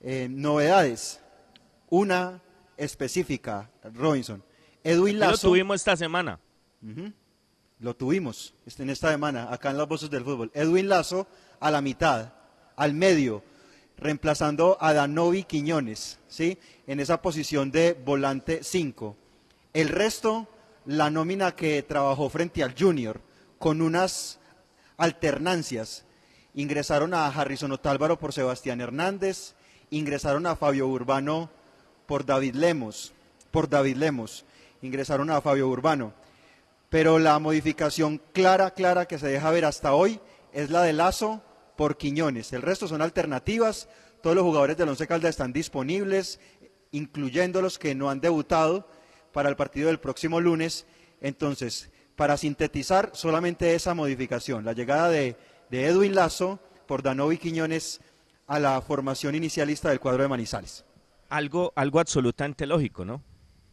Eh, novedades, una específica, Robinson. Edwin Lazo. lo tuvimos esta semana. Lo tuvimos este- en esta semana, acá en las voces del fútbol. Edwin Lazo a la mitad, al medio, reemplazando a Danovi Quiñones, ¿sí? En esa posición de volante 5. El resto, la nómina que trabajó frente al Junior, con unas alternancias. Ingresaron a Harrison Otálvaro por Sebastián Hernández, ingresaron a Fabio Urbano por David Lemos, por David Lemos, ingresaron a Fabio Urbano pero la modificación clara, clara que se deja ver hasta hoy es la de Lazo por Quiñones. El resto son alternativas. Todos los jugadores del Once Caldas están disponibles, incluyendo los que no han debutado para el partido del próximo lunes. Entonces, para sintetizar, solamente esa modificación, la llegada de, de Edwin Lazo por Danovi Quiñones a la formación inicialista del cuadro de Manizales. algo, algo absolutamente lógico, ¿no?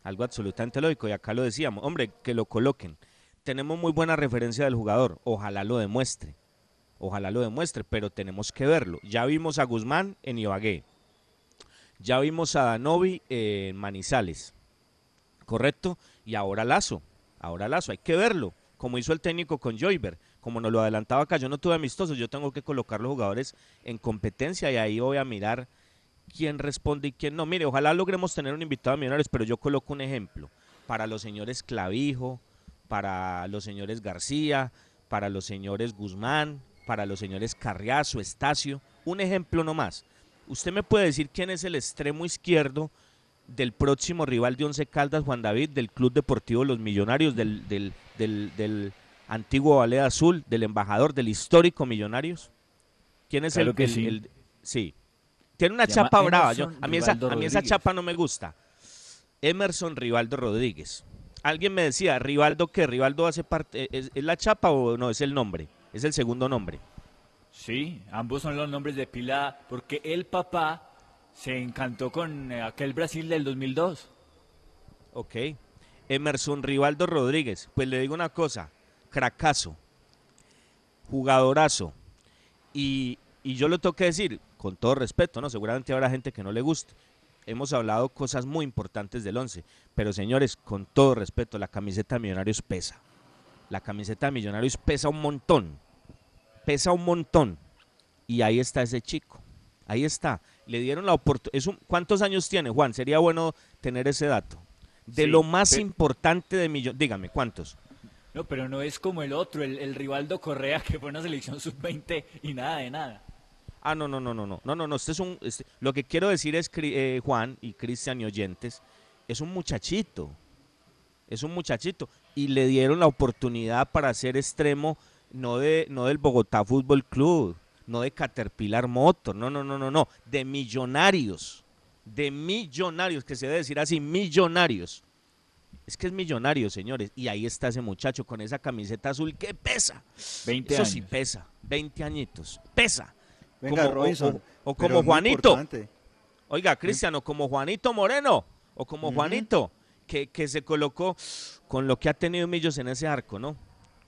Algo absolutamente lógico, y acá lo decíamos, hombre, que lo coloquen. Tenemos muy buena referencia del jugador, ojalá lo demuestre, ojalá lo demuestre, pero tenemos que verlo. Ya vimos a Guzmán en Ibagué, ya vimos a Danovi en Manizales, ¿correcto? Y ahora Lazo, ahora Lazo, hay que verlo, como hizo el técnico con Joyber, como nos lo adelantaba acá, yo no tuve amistosos, yo tengo que colocar los jugadores en competencia y ahí voy a mirar quién responde y quién no. Mire, ojalá logremos tener un invitado a Millonarios, pero yo coloco un ejemplo para los señores Clavijo, para los señores García, para los señores Guzmán, para los señores Carriazo, Estacio, un ejemplo nomás. ¿Usted me puede decir quién es el extremo izquierdo del próximo rival de Once Caldas, Juan David, del Club Deportivo Los Millonarios, del, del, del, del antiguo Ballet Azul, del embajador, del histórico Millonarios? ¿Quién es Claro el, que el- sí. el- sí. Tiene una chapa brava. yo- a, mí esa, a mí esa chapa no me gusta. Emerson Rivaldo Rodríguez. Alguien me decía, ¿Rivaldo qué? ¿Rivaldo hace parte? ¿Es, es la chapa o no? Es el nombre. Es el segundo nombre. Sí, ambos son los nombres de pila porque el papá se encantó con eh, aquel Brasil del 2002. Ok. Emerson Rivaldo Rodríguez. Pues le digo una cosa. Cracazo. Jugadorazo. Y, y yo lo tengo que decir, con todo respeto, ¿no? Seguramente habrá gente que no le guste. Hemos hablado cosas muy importantes del 11. Pero señores, con todo respeto, la camiseta de Millonarios pesa. La camiseta de Millonarios pesa un montón. Pesa un montón. Y ahí está ese chico. Ahí está. Le dieron la oportunidad. ¿Cuántos años tiene, Juan? Sería bueno tener ese dato. de Sí, lo más importante de Millonarios. Dígame, ¿cuántos? No, pero no es como el otro, el, el Rivaldo Correa, que fue una selección sub-20 y nada de nada. Ah, no, no, no, no, no, no, no, no, este es un, este- lo que quiero decir es, eh, Juan y Cristian y oyentes, es un muchachito, es un muchachito, y le dieron la oportunidad para ser extremo, no, de, no del Bogotá Fútbol Club, no de Caterpillar Motor, no, no, no, no, no, de millonarios, de millonarios, que se debe decir así, millonarios. Es que es millonario, señores, y ahí está ese muchacho con esa camiseta azul que pesa. 20 Eso sí años. pesa, 20 añitos, pesa. Venga, Como- Robinson, o, como Juanito. Oiga, Cristiano, como Juanito Moreno, o como. Juanito, que, que se colocó con lo que ha tenido Millos en ese arco, ¿no?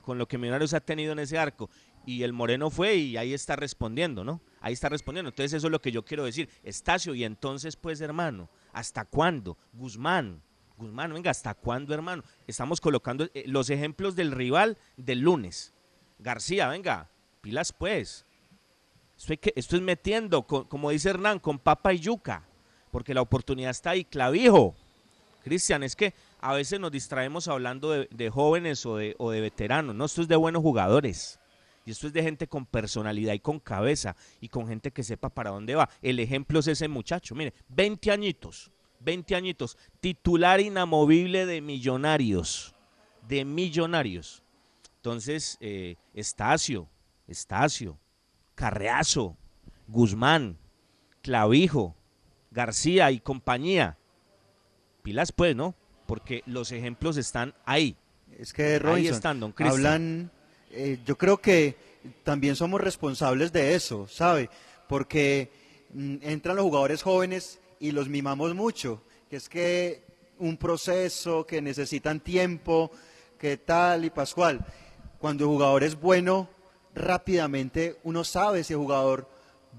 Con lo que Millonarios ha tenido en ese arco. Y el Moreno fue y ahí está respondiendo, ¿no? Ahí está respondiendo. Entonces eso es lo que yo quiero decir. Estacio, y entonces pues hermano, ¿hasta cuándo? Guzmán, Guzmán, venga, ¿hasta cuándo hermano? Estamos colocando eh, los ejemplos del rival del lunes. García, venga, pilas pues. Esto, que- es metiendo, co- como dice Hernán, con papa y yuca, porque la oportunidad está ahí, clavijo. Cristian, es que a veces nos distraemos hablando de, jóvenes o de, o de veteranos, no, esto es de buenos jugadores. Y esto es de gente con personalidad y con cabeza y con gente que sepa para dónde va. El ejemplo es ese muchacho, mire, 20 añitos, 20 añitos, titular inamovible de millonarios, de millonarios. Entonces, eh, Estacio, Estacio, Carreazo, Guzmán, Clavijo, García y compañía. Pilas pues, ¿no? Porque los ejemplos están ahí. Es que ahí Robinson, están, don Cristian. hablan, eh, yo creo que también somos responsables de eso, ¿sabe? Porque mm, entran los jugadores jóvenes y los mimamos mucho, que es que un proceso, que necesitan tiempo, que tal y pascual. Cuando el jugador es bueno, rápidamente uno sabe si el jugador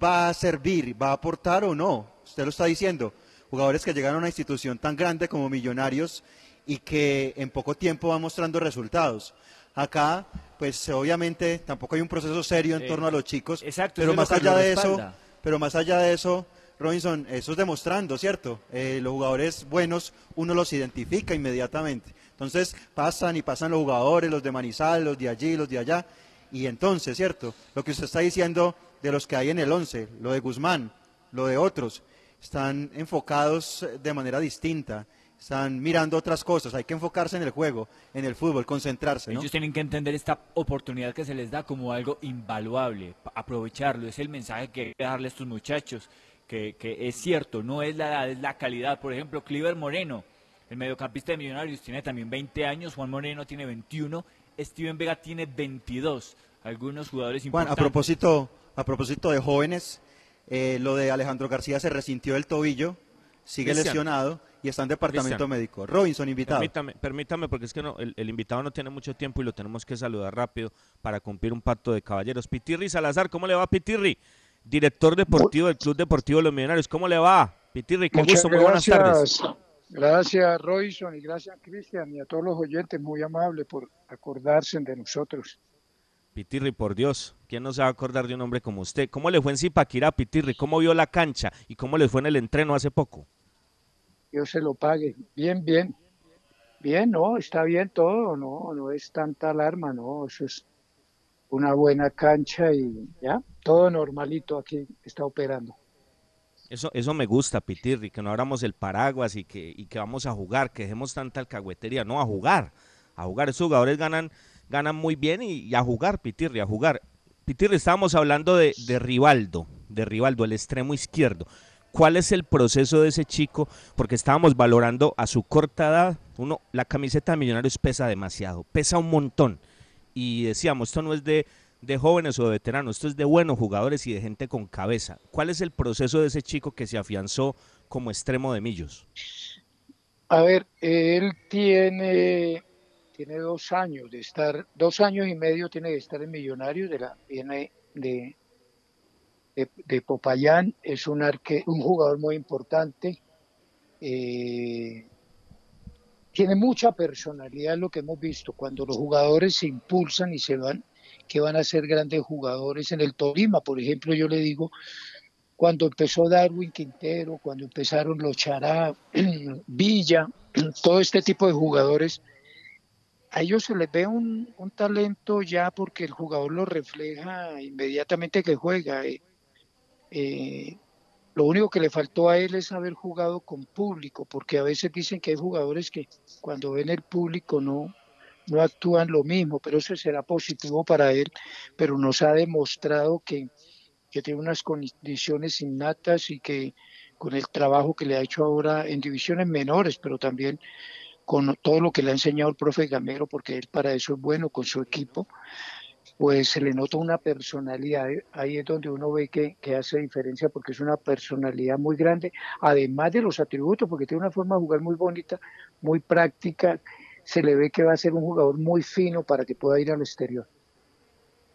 va a servir, va a aportar o no. Usted lo está diciendo. Jugadores que llegan a una institución tan grande como Millonarios y que en poco tiempo van mostrando resultados. Acá, pues obviamente tampoco hay un proceso serio en Eh, torno a los chicos, exacto, pero más allá de eso, pero más allá de eso, Robinson, eso es demostrando, ¿cierto? Eh, los jugadores buenos uno los identifica inmediatamente. Entonces pasan y pasan los jugadores, los de Manizal, los de allí, los de allá. Y entonces, ¿cierto? Lo que usted está diciendo de los que hay en el 11, lo de Guzmán, lo de otros, están enfocados de manera distinta. Están mirando otras cosas. Hay que enfocarse en el juego, en el fútbol, concentrarse. ¿no? Ellos tienen que entender esta oportunidad que se les da como algo invaluable, aprovecharlo. Es el mensaje que hay que darle a estos muchachos, que, que es cierto, no es la edad, es la calidad. Por ejemplo, Cliver Moreno, el mediocampista de Millonarios, tiene también 20 años, Juan Moreno tiene 21, Steven Vega tiene 22. Algunos jugadores Juan, importantes. a propósito, a propósito de jóvenes, eh, lo de Alejandro García se resintió el tobillo, sigue Cristian. lesionado y está en departamento Cristian. médico. Robinson, invitado. Permítame, permítame, porque es que no, el, el invitado no tiene mucho tiempo y lo tenemos que saludar rápido para cumplir un pacto de caballeros. Pitirri Salazar, ¿cómo le va Pitirri? Director deportivo del Club Deportivo de los Millonarios, ¿cómo le va? Pitirri, qué Muchas gusto, muy buenas tardes. gracias. Royson, y gracias, Cristian, y a todos los oyentes, muy amables por acordarse de nosotros. Pitirri, por Dios, ¿quién no se va a acordar de un hombre como usted? ¿Cómo le fue en Zipaquirá, Pitirri? ¿Cómo vio la cancha? ¿Y cómo le fue en el entreno hace poco? Dios se lo pague. Bien, bien. Bien, no, está bien todo, no, no es tanta alarma, no, eso es una buena cancha y ya, todo normalito aquí está operando. Eso, eso me gusta, Pitirri, que no abramos el paraguas y que, y que vamos a jugar, que dejemos tanta alcahuetería, no, a jugar, a jugar. Esos jugadores ganan, ganan muy bien y, a jugar, Pitirri, a jugar. Pitirri, estábamos hablando de, de Rivaldo, de Rivaldo, el extremo izquierdo. ¿Cuál es el proceso de ese chico? Porque estábamos valorando a su corta edad, uno, la camiseta de Millonarios pesa demasiado, pesa un montón. Y decíamos, esto no es de, de jóvenes o de veteranos, esto es de buenos jugadores y de gente con cabeza. ¿Cuál es el proceso de ese chico que se afianzó como extremo de Millos? A ver, él tiene, tiene dos años de estar, dos años y medio tiene de estar en Millonarios, de la, viene de, de, Popayán, es un, arque, un jugador muy importante, eh, tiene mucha personalidad lo que hemos visto, cuando los jugadores se impulsan y se van, que van a ser grandes jugadores. En el Tolima, por ejemplo, yo le digo, cuando empezó Darwin Quintero, cuando empezaron los Chará, *clears throat* Villa, *clears throat* todo este tipo de jugadores, a ellos se les ve un, un talento ya porque el jugador lo refleja inmediatamente que juega. eh. Eh, lo único que le faltó a él es haber jugado con público, porque a veces dicen que hay jugadores que cuando ven el público no, no actúan lo mismo, pero eso será positivo para él, pero nos ha demostrado que, que tiene unas condiciones innatas y que con el trabajo que le ha hecho ahora en divisiones menores, pero también con todo lo que le ha enseñado el profe Gamero, porque él para eso es bueno con su equipo, pues se le nota una personalidad, ahí es donde uno ve que, que hace diferencia porque es una personalidad muy grande, además de los atributos, porque tiene una forma de jugar muy bonita, muy práctica, se le ve que va a ser un jugador muy fino para que pueda ir al exterior.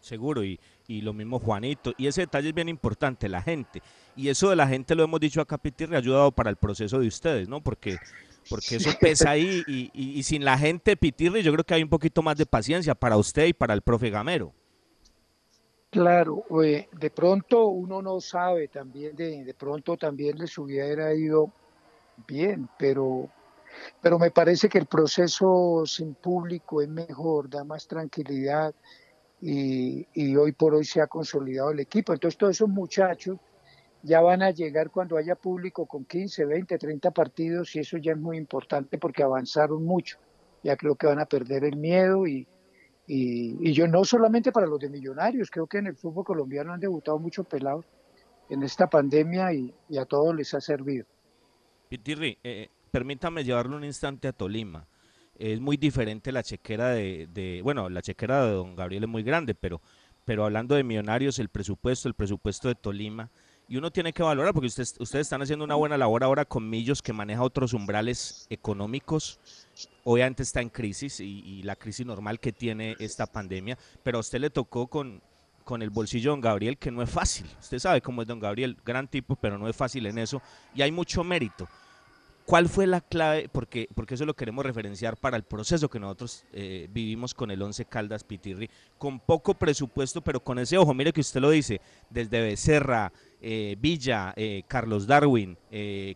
Seguro, y, y lo mismo Juanito. Y ese detalle es bien importante, la gente. Y eso de la gente lo hemos dicho acá, Pitirri, ha ayudado para el proceso de ustedes, ¿no? Porque, porque eso pesa ahí y, y- y sin la gente, Pitirri, yo creo que hay un poquito más de paciencia para usted y para el profe Gamero. Claro, eh, de pronto uno no sabe también, de, de pronto también les hubiera ido bien, pero, pero me parece que el proceso sin público es mejor, da más tranquilidad y, y hoy por hoy se ha consolidado el equipo. Entonces todos esos muchachos ya van a llegar cuando haya público con 15, 20, 30 partidos y eso ya es muy importante porque avanzaron mucho. Ya creo que van a perder el miedo y, y, yo no solamente para los de Millonarios, creo que en el fútbol colombiano han debutado muchos pelados en esta pandemia y, a todos les ha servido. Pitirri, eh, permítame llevarlo un instante a Tolima. Es muy diferente la chequera de, de- bueno, la chequera de don Gabriel es muy grande, pero, pero hablando de millonarios, el presupuesto, el presupuesto de Tolima, y uno tiene que valorar, porque ustedes, ustedes están haciendo una buena labor ahora con Millos, que maneja otros umbrales económicos, obviamente está en crisis y, la crisis normal que tiene esta pandemia, pero a usted le tocó con, con el bolsillo de don Gabriel, que no es fácil. Usted sabe cómo es don Gabriel, gran tipo, pero no es fácil en eso, y hay mucho mérito. ¿Cuál fue la clave? Porque, porque eso lo queremos referenciar para el proceso que nosotros eh, vivimos con el Once Caldas Pitirri, con poco presupuesto, pero con ese ojo, mire que usted lo dice, desde Becerra, eh, Villa, eh, Carlos Darwin,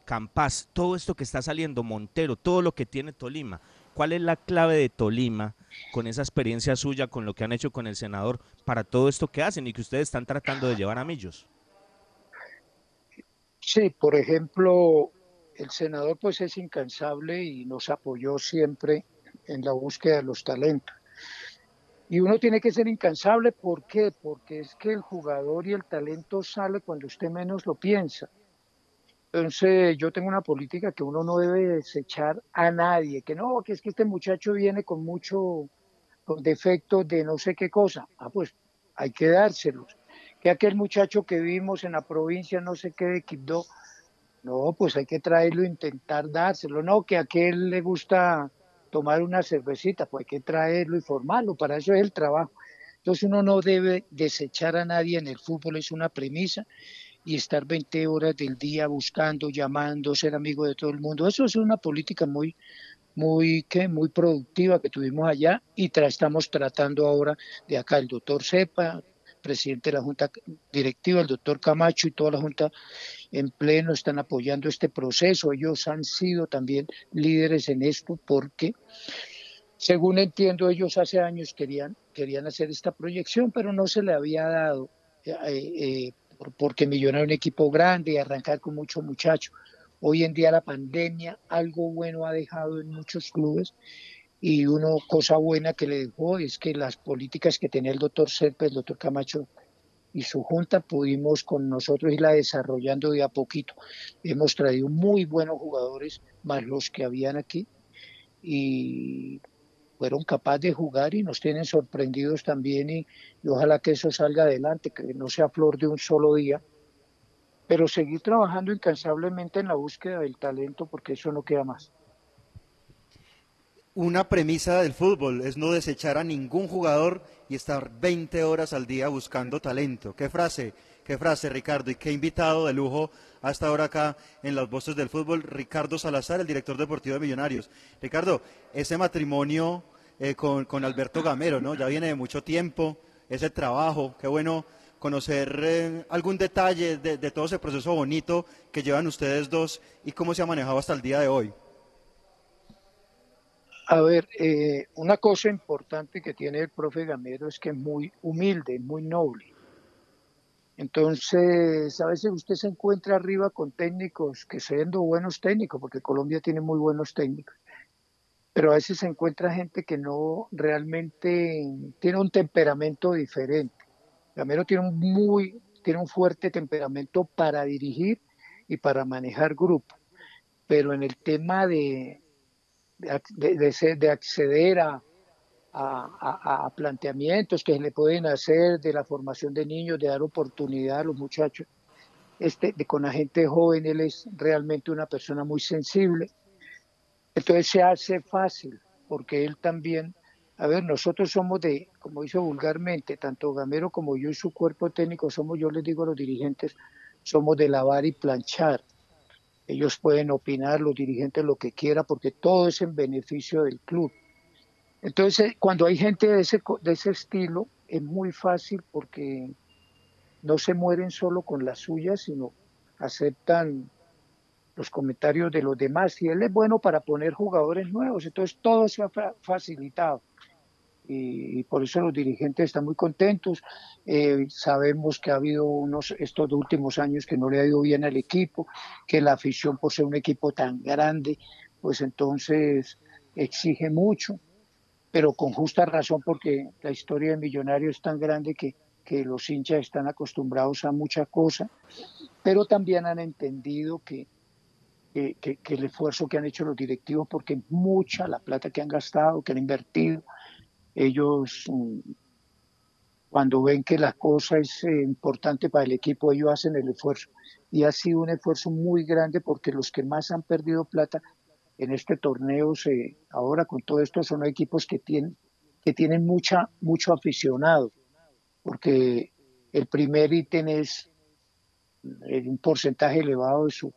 Campas, todo esto que está saliendo, Montero, todo lo que tiene Tolima. ¿Cuál es la clave de Tolima con esa experiencia suya, con lo que han hecho con el senador, para todo esto que hacen y que ustedes están tratando de llevar a Millos? Sí, por ejemplo, el senador pues es incansable y nos apoyó siempre en la búsqueda de los talentos. Y uno tiene que ser incansable, ¿por qué? Porque es que el jugador y el talento sale cuando usted menos lo piensa. Entonces yo tengo una política que uno no debe desechar a nadie, que no, que es que este muchacho viene con mucho con defectos de no sé qué cosa. Ah, pues hay que dárselos. Que aquel muchacho que vimos en la provincia, no sé qué de no, pues hay que traerlo intentar dárselo. No, que a aquel le gusta tomar una cervecita, pues hay que traerlo y formarlo, para eso es el trabajo. Entonces uno no debe desechar a nadie en el fútbol, es una premisa, y estar 20 horas del día buscando, llamando, ser amigo de todo el mundo. Eso es una política muy, muy, ¿qué? muy productiva que tuvimos allá y estamos tratando ahora de acá el doctor Cepa, presidente de la Junta Directiva, el doctor Camacho y toda la Junta en pleno están apoyando este proceso. Ellos han sido también líderes en esto porque, según entiendo, ellos hace años querían, querían hacer esta proyección, pero no se le había dado eh, eh, por- porque Millonario es un equipo grande y arrancar con muchos muchachos. Hoy en día la pandemia algo bueno ha dejado en muchos clubes y una cosa buena que le dejó es que las políticas que tenía el doctor Serpa, el doctor Camacho y su junta pudimos con nosotros irla desarrollando de a poquito. Hemos traído muy buenos jugadores, más los que habían aquí, y fueron capaces de jugar y nos tienen sorprendidos también y, y ojalá que eso salga adelante, que no sea flor de un solo día, pero seguir trabajando incansablemente en la búsqueda del talento porque eso no queda más. Una premisa del fútbol es no desechar a ningún jugador y estar 20 horas al día buscando talento. ¿Qué frase? ¿Qué frase, Ricardo? Y qué invitado de lujo hasta ahora acá en las voces del fútbol, Ricardo Salazar, el director deportivo de Millonarios. Ricardo, ese matrimonio eh, con, con Alberto Gamero, ¿no? Ya viene de mucho tiempo, ese trabajo, qué bueno conocer eh, algún detalle de, de todo ese proceso bonito que llevan ustedes dos y cómo se ha manejado hasta el día de hoy. A ver, eh, una cosa importante que tiene el profe Gamero es que es muy humilde, muy noble. Entonces, a veces usted se encuentra arriba con técnicos que siendo buenos técnicos, porque Colombia tiene muy buenos técnicos, pero a veces se encuentra gente que no realmente tiene un temperamento diferente. Gamero tiene un muy, tiene un fuerte temperamento para dirigir y para manejar grupos, pero en el tema de, de, de- de- de acceder a, a- planteamientos que le pueden hacer de la formación de niños, de dar oportunidad a los muchachos. Este, de, con la gente joven, él es realmente una persona muy sensible. Entonces se hace fácil, porque él también, a ver, nosotros somos de, como dice vulgarmente, tanto Gamero como yo y su cuerpo técnico somos, yo les digo a los dirigentes, somos de lavar y planchar. Ellos pueden opinar, los dirigentes, lo que quiera, porque todo es en beneficio del club. Entonces, eh, cuando hay gente de ese, de ese estilo, es muy fácil porque no se mueren solo con las suyas, sino aceptan los comentarios de los demás. Y él es bueno para poner jugadores nuevos, entonces todo se ha fa- facilitado. Y, por eso los dirigentes están muy contentos. Eh, sabemos que ha habido unos estos últimos años que no le ha ido bien al equipo, que la afición por ser un equipo tan grande, pues entonces exige mucho pero con justa razón porque la historia de Millonarios es tan grande que, que los hinchas están acostumbrados a mucha cosa, pero también han entendido que, que, que- el esfuerzo que han hecho los directivos, porque mucha la plata que han gastado, que han invertido, ellos mm, cuando ven que la cosa es eh, importante para el equipo, ellos hacen el esfuerzo. Y ha sido un esfuerzo muy grande porque los que más han perdido plata en este torneo se, ahora con todo esto son equipos que tienen que tienen mucha mucho aficionado porque el primer ítem es eh, un porcentaje elevado de su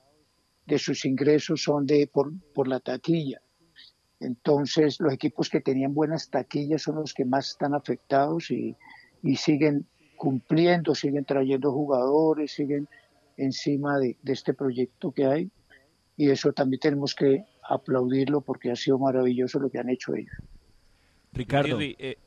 de sus ingresos son de por, por la taquilla entonces los equipos que tenían buenas taquillas son los que más están afectados y, y siguen cumpliendo siguen trayendo jugadores siguen encima de, de este proyecto que hay y eso también tenemos que aplaudirlo porque ha sido maravilloso lo que han hecho ellos. Ricardo. Eh,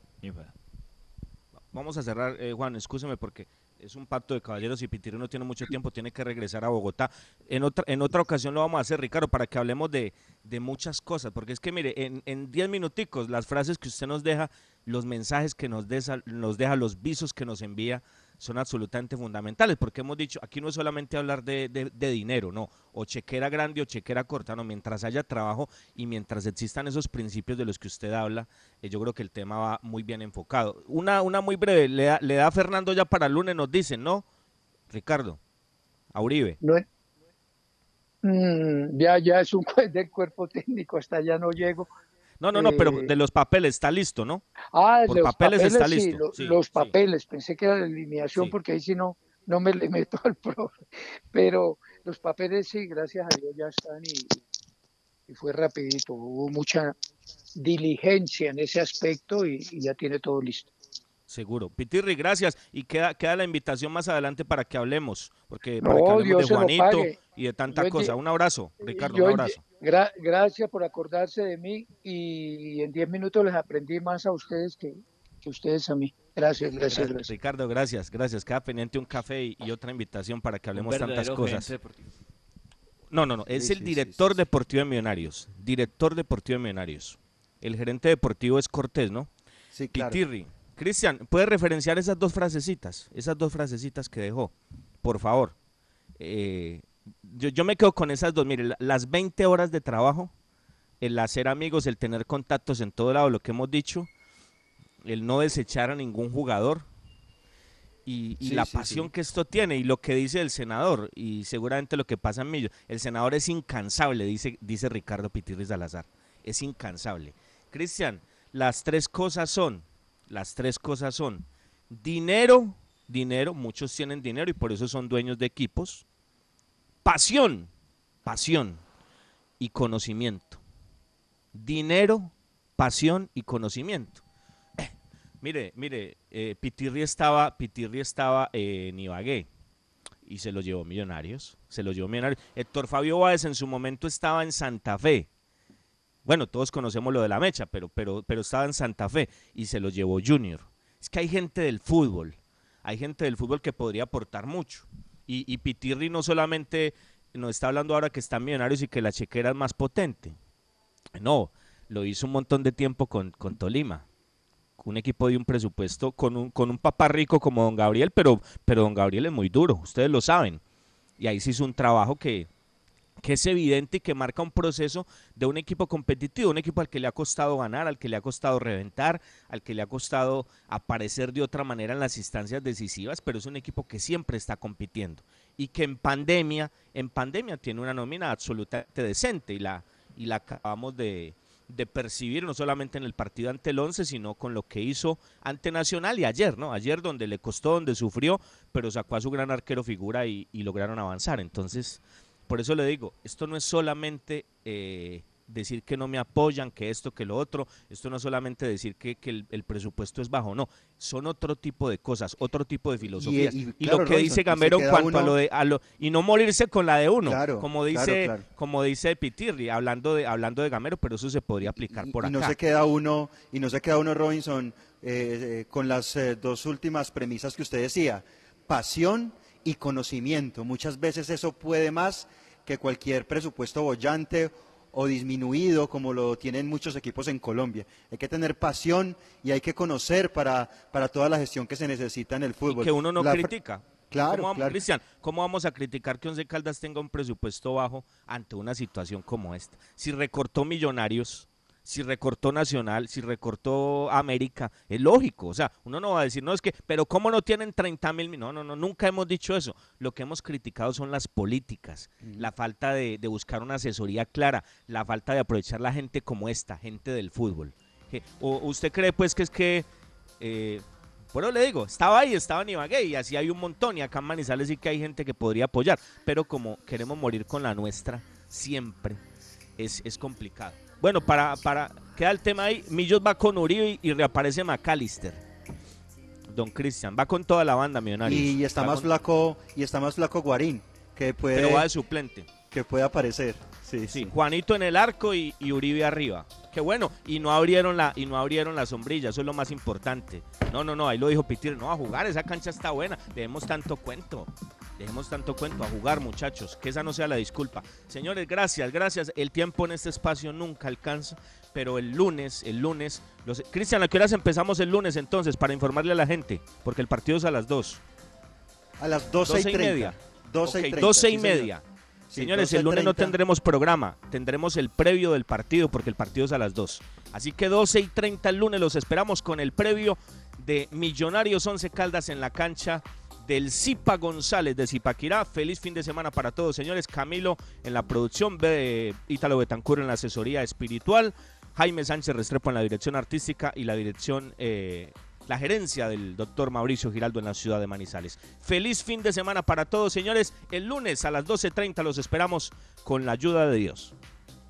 vamos a cerrar, eh, Juan, escúcheme porque es un pacto de caballeros y Pitirri no tiene mucho tiempo, tiene que regresar a Bogotá. En otra, en otra ocasión lo vamos a hacer, Ricardo, para que hablemos de, de muchas cosas, porque es que mire, en, en 10 minuticos, las frases que usted nos deja, los mensajes que nos, nos deja, los visos que nos envía, son absolutamente fundamentales, porque hemos dicho, aquí no es solamente hablar de, de- dinero, no, o chequera grande o chequera corta, no, mientras haya trabajo y mientras existan esos principios de los que usted habla, eh, yo creo que el tema va muy bien enfocado. Una, una muy breve, le da, Fernando ya para el lunes, nos dicen, ¿no? Ricardo, a Uribe. No Mm, ya, ya es un *laughs* juez del cuerpo técnico, hasta allá no llego. No, no, no, pero Eh, de los papeles está listo, ¿no? Ah, Por los papeles está sí, listo, lo- sí, los sí. papeles, pensé que era la alineación porque ahí sí no, no me le meto al *laughs* profe. Pero los papeles sí, gracias a Dios ya están y, y fue rapidito. Hubo mucha diligencia en ese aspecto y, y ya tiene todo listo. Seguro. Pitirri, gracias. Y queda, queda la invitación más adelante para que hablemos, porque No, para que hablemos Dios de Juanito y de tanta Yo cosa. Un abrazo, Ricardo, Yo un abrazo. gra- gracias por acordarse de mí y en 10 minutos les aprendí más a ustedes que, que ustedes a mí. Gracias, gracias, Gracias, gracias. Ricardo, gracias, gracias. Queda pendiente un café y, y otra invitación para que hablemos tantas cosas. No, no, no. Es Sí, el sí, sí, director deportivo de Millonarios. Director deportivo de Millonarios. El gerente deportivo es Cortés, ¿no? Sí, claro. Pitirri. Cristian, ¿puede referenciar esas dos frasecitas? Esas dos frasecitas que dejó. Por favor. Eh, yo, yo me quedo con esas dos. Mire, la- las 20 horas de trabajo, el hacer amigos, el tener contactos en todo lado, lo que hemos dicho, el no desechar a ningún jugador y, y Sí, la sí, pasión sí. que esto tiene y lo que dice el senador y seguramente lo que pasa en Millo. El senador es incansable, dice, dice Ricardo Pitirri Salazar. Es incansable. Cristian, las tres cosas son, las tres cosas son dinero, dinero, muchos tienen dinero y por eso son dueños de equipos. Pasión, pasión y conocimiento. Dinero, pasión y conocimiento. Eh, mire, mire, eh, Pitirri estaba, Pitirri estaba en Ibagué y se lo llevó Millonarios, se lo llevó Millonarios. Héctor Fabio Báez en su momento estaba en Santa Fe Bueno, todos conocemos lo de la mecha, pero, pero, pero estaba en Santa Fe y se lo llevó Junior. Es que hay gente del fútbol, hay gente del fútbol que podría aportar mucho. Y, Pitirri no solamente nos está hablando ahora que están millonarios y que la chequera es más potente. No, lo hizo un montón de tiempo con, con Tolima. Un equipo de un presupuesto con un, con un papá rico como don Gabriel, pero, pero don Gabriel es muy duro, ustedes lo saben. Y ahí se hizo un trabajo que, que es evidente y que marca un proceso de un equipo competitivo, un equipo al que le ha costado ganar, al que le ha costado reventar, al que le ha costado aparecer de otra manera en las instancias decisivas, pero es un equipo que siempre está compitiendo y que en pandemia, en pandemia tiene una nómina absolutamente decente y la, y la acabamos de, percibir no solamente en el partido ante el 11, sino con lo que hizo ante Nacional y ayer, ¿no? Ayer donde le costó, donde sufrió, pero sacó a su gran arquero figura y, y lograron avanzar. Entonces, por eso le digo, esto no es solamente eh, decir que no me apoyan, que esto, que lo otro, esto no es solamente decir que, que el, el presupuesto es bajo, no, son otro tipo de cosas, otro tipo de filosofías. Y, y claro, lo que Robinson, dice y Gamero en cuanto uno- a lo de, a lo, y no morirse con la de uno, Claro, como dice, claro. como dice Pitirri, hablando de, hablando de Gamero, pero eso se podría aplicar por y acá. no se queda uno y no se queda uno Robinson eh, eh, con las eh, dos últimas premisas que usted decía pasión y conocimiento muchas veces eso puede más que cualquier presupuesto bollante o disminuido como lo tienen muchos equipos en Colombia hay que tener pasión y hay que conocer para, para toda la gestión que se necesita en el fútbol que uno no La critica. Claro, ¿Cómo claro. Cristian, ¿cómo vamos a criticar que Once Caldas tenga un presupuesto bajo ante una situación como esta? Si recortó Millonarios, si recortó Nacional, si recortó América, es lógico. O sea, uno no va a decir, no, es que, pero ¿cómo no tienen 30 mil? No, no, no, nunca hemos dicho eso. Lo que hemos criticado son las políticas, la falta de, de buscar una asesoría clara, la falta de aprovechar la gente como esta, gente del fútbol. ¿O usted cree pues que es que... eh, bueno, le digo, estaba ahí, estaba en Ibagué y así hay un montón y acá en Manizales sí que hay gente que podría apoyar, pero como queremos morir con la nuestra siempre, es, es complicado. Bueno, para, para, queda el tema ahí, Millos va con Uribe y, y reaparece McAllister. Don Cristian, va con toda la banda Millonarios. y está Va más con- flaco y está más flaco Guarín que puede Pero va de suplente. que puede aparecer sí, Sí, Juanito en el arco y, y Uribe arriba. Qué bueno, y no abrieron la y no abrieron la sombrilla, eso es lo más importante. No, no, no, ahí lo dijo Pitir, no a jugar, esa cancha está buena, dejemos tanto cuento. Dejemos tanto cuento a jugar, muchachos, que esa no sea la disculpa. Señores, gracias, gracias. El tiempo en este espacio nunca alcanza, pero el lunes, el lunes, los Cristian, ¿a qué horas empezamos el lunes entonces para informarle a la gente? Porque el partido es a las 2. a las 12 y 30 media. 12 y Ok, 30, 12 y sí, señor. media. Sí, Señores, 12 el lunes no 30. tendremos programa, tendremos el previo del partido porque el partido es a las 2. Así que 12 y 30 el lunes los esperamos con el previo de Millonarios 11 Caldas en la cancha del Zipa González de Zipaquirá. Feliz fin de semana para todos, señores. Camilo en la producción, Be- Ítalo Betancur en la asesoría espiritual, Jaime Sánchez Restrepo en la dirección artística y la dirección, eh, la gerencia del doctor Mauricio Giraldo en la ciudad de Manizales. Feliz fin de semana para todos, señores. El lunes a las 12.30 los esperamos con la ayuda de Dios.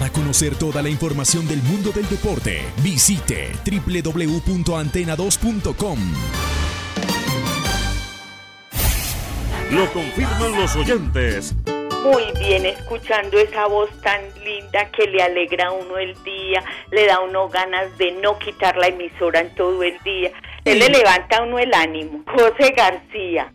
Para conocer toda la información del mundo del deporte, visite www.antena2.com. Lo confirman los oyentes. Muy bien, escuchando esa voz tan linda que le alegra a uno el día, le da a uno ganas de no quitar la emisora en todo el día. Él le levanta a uno el ánimo. José García.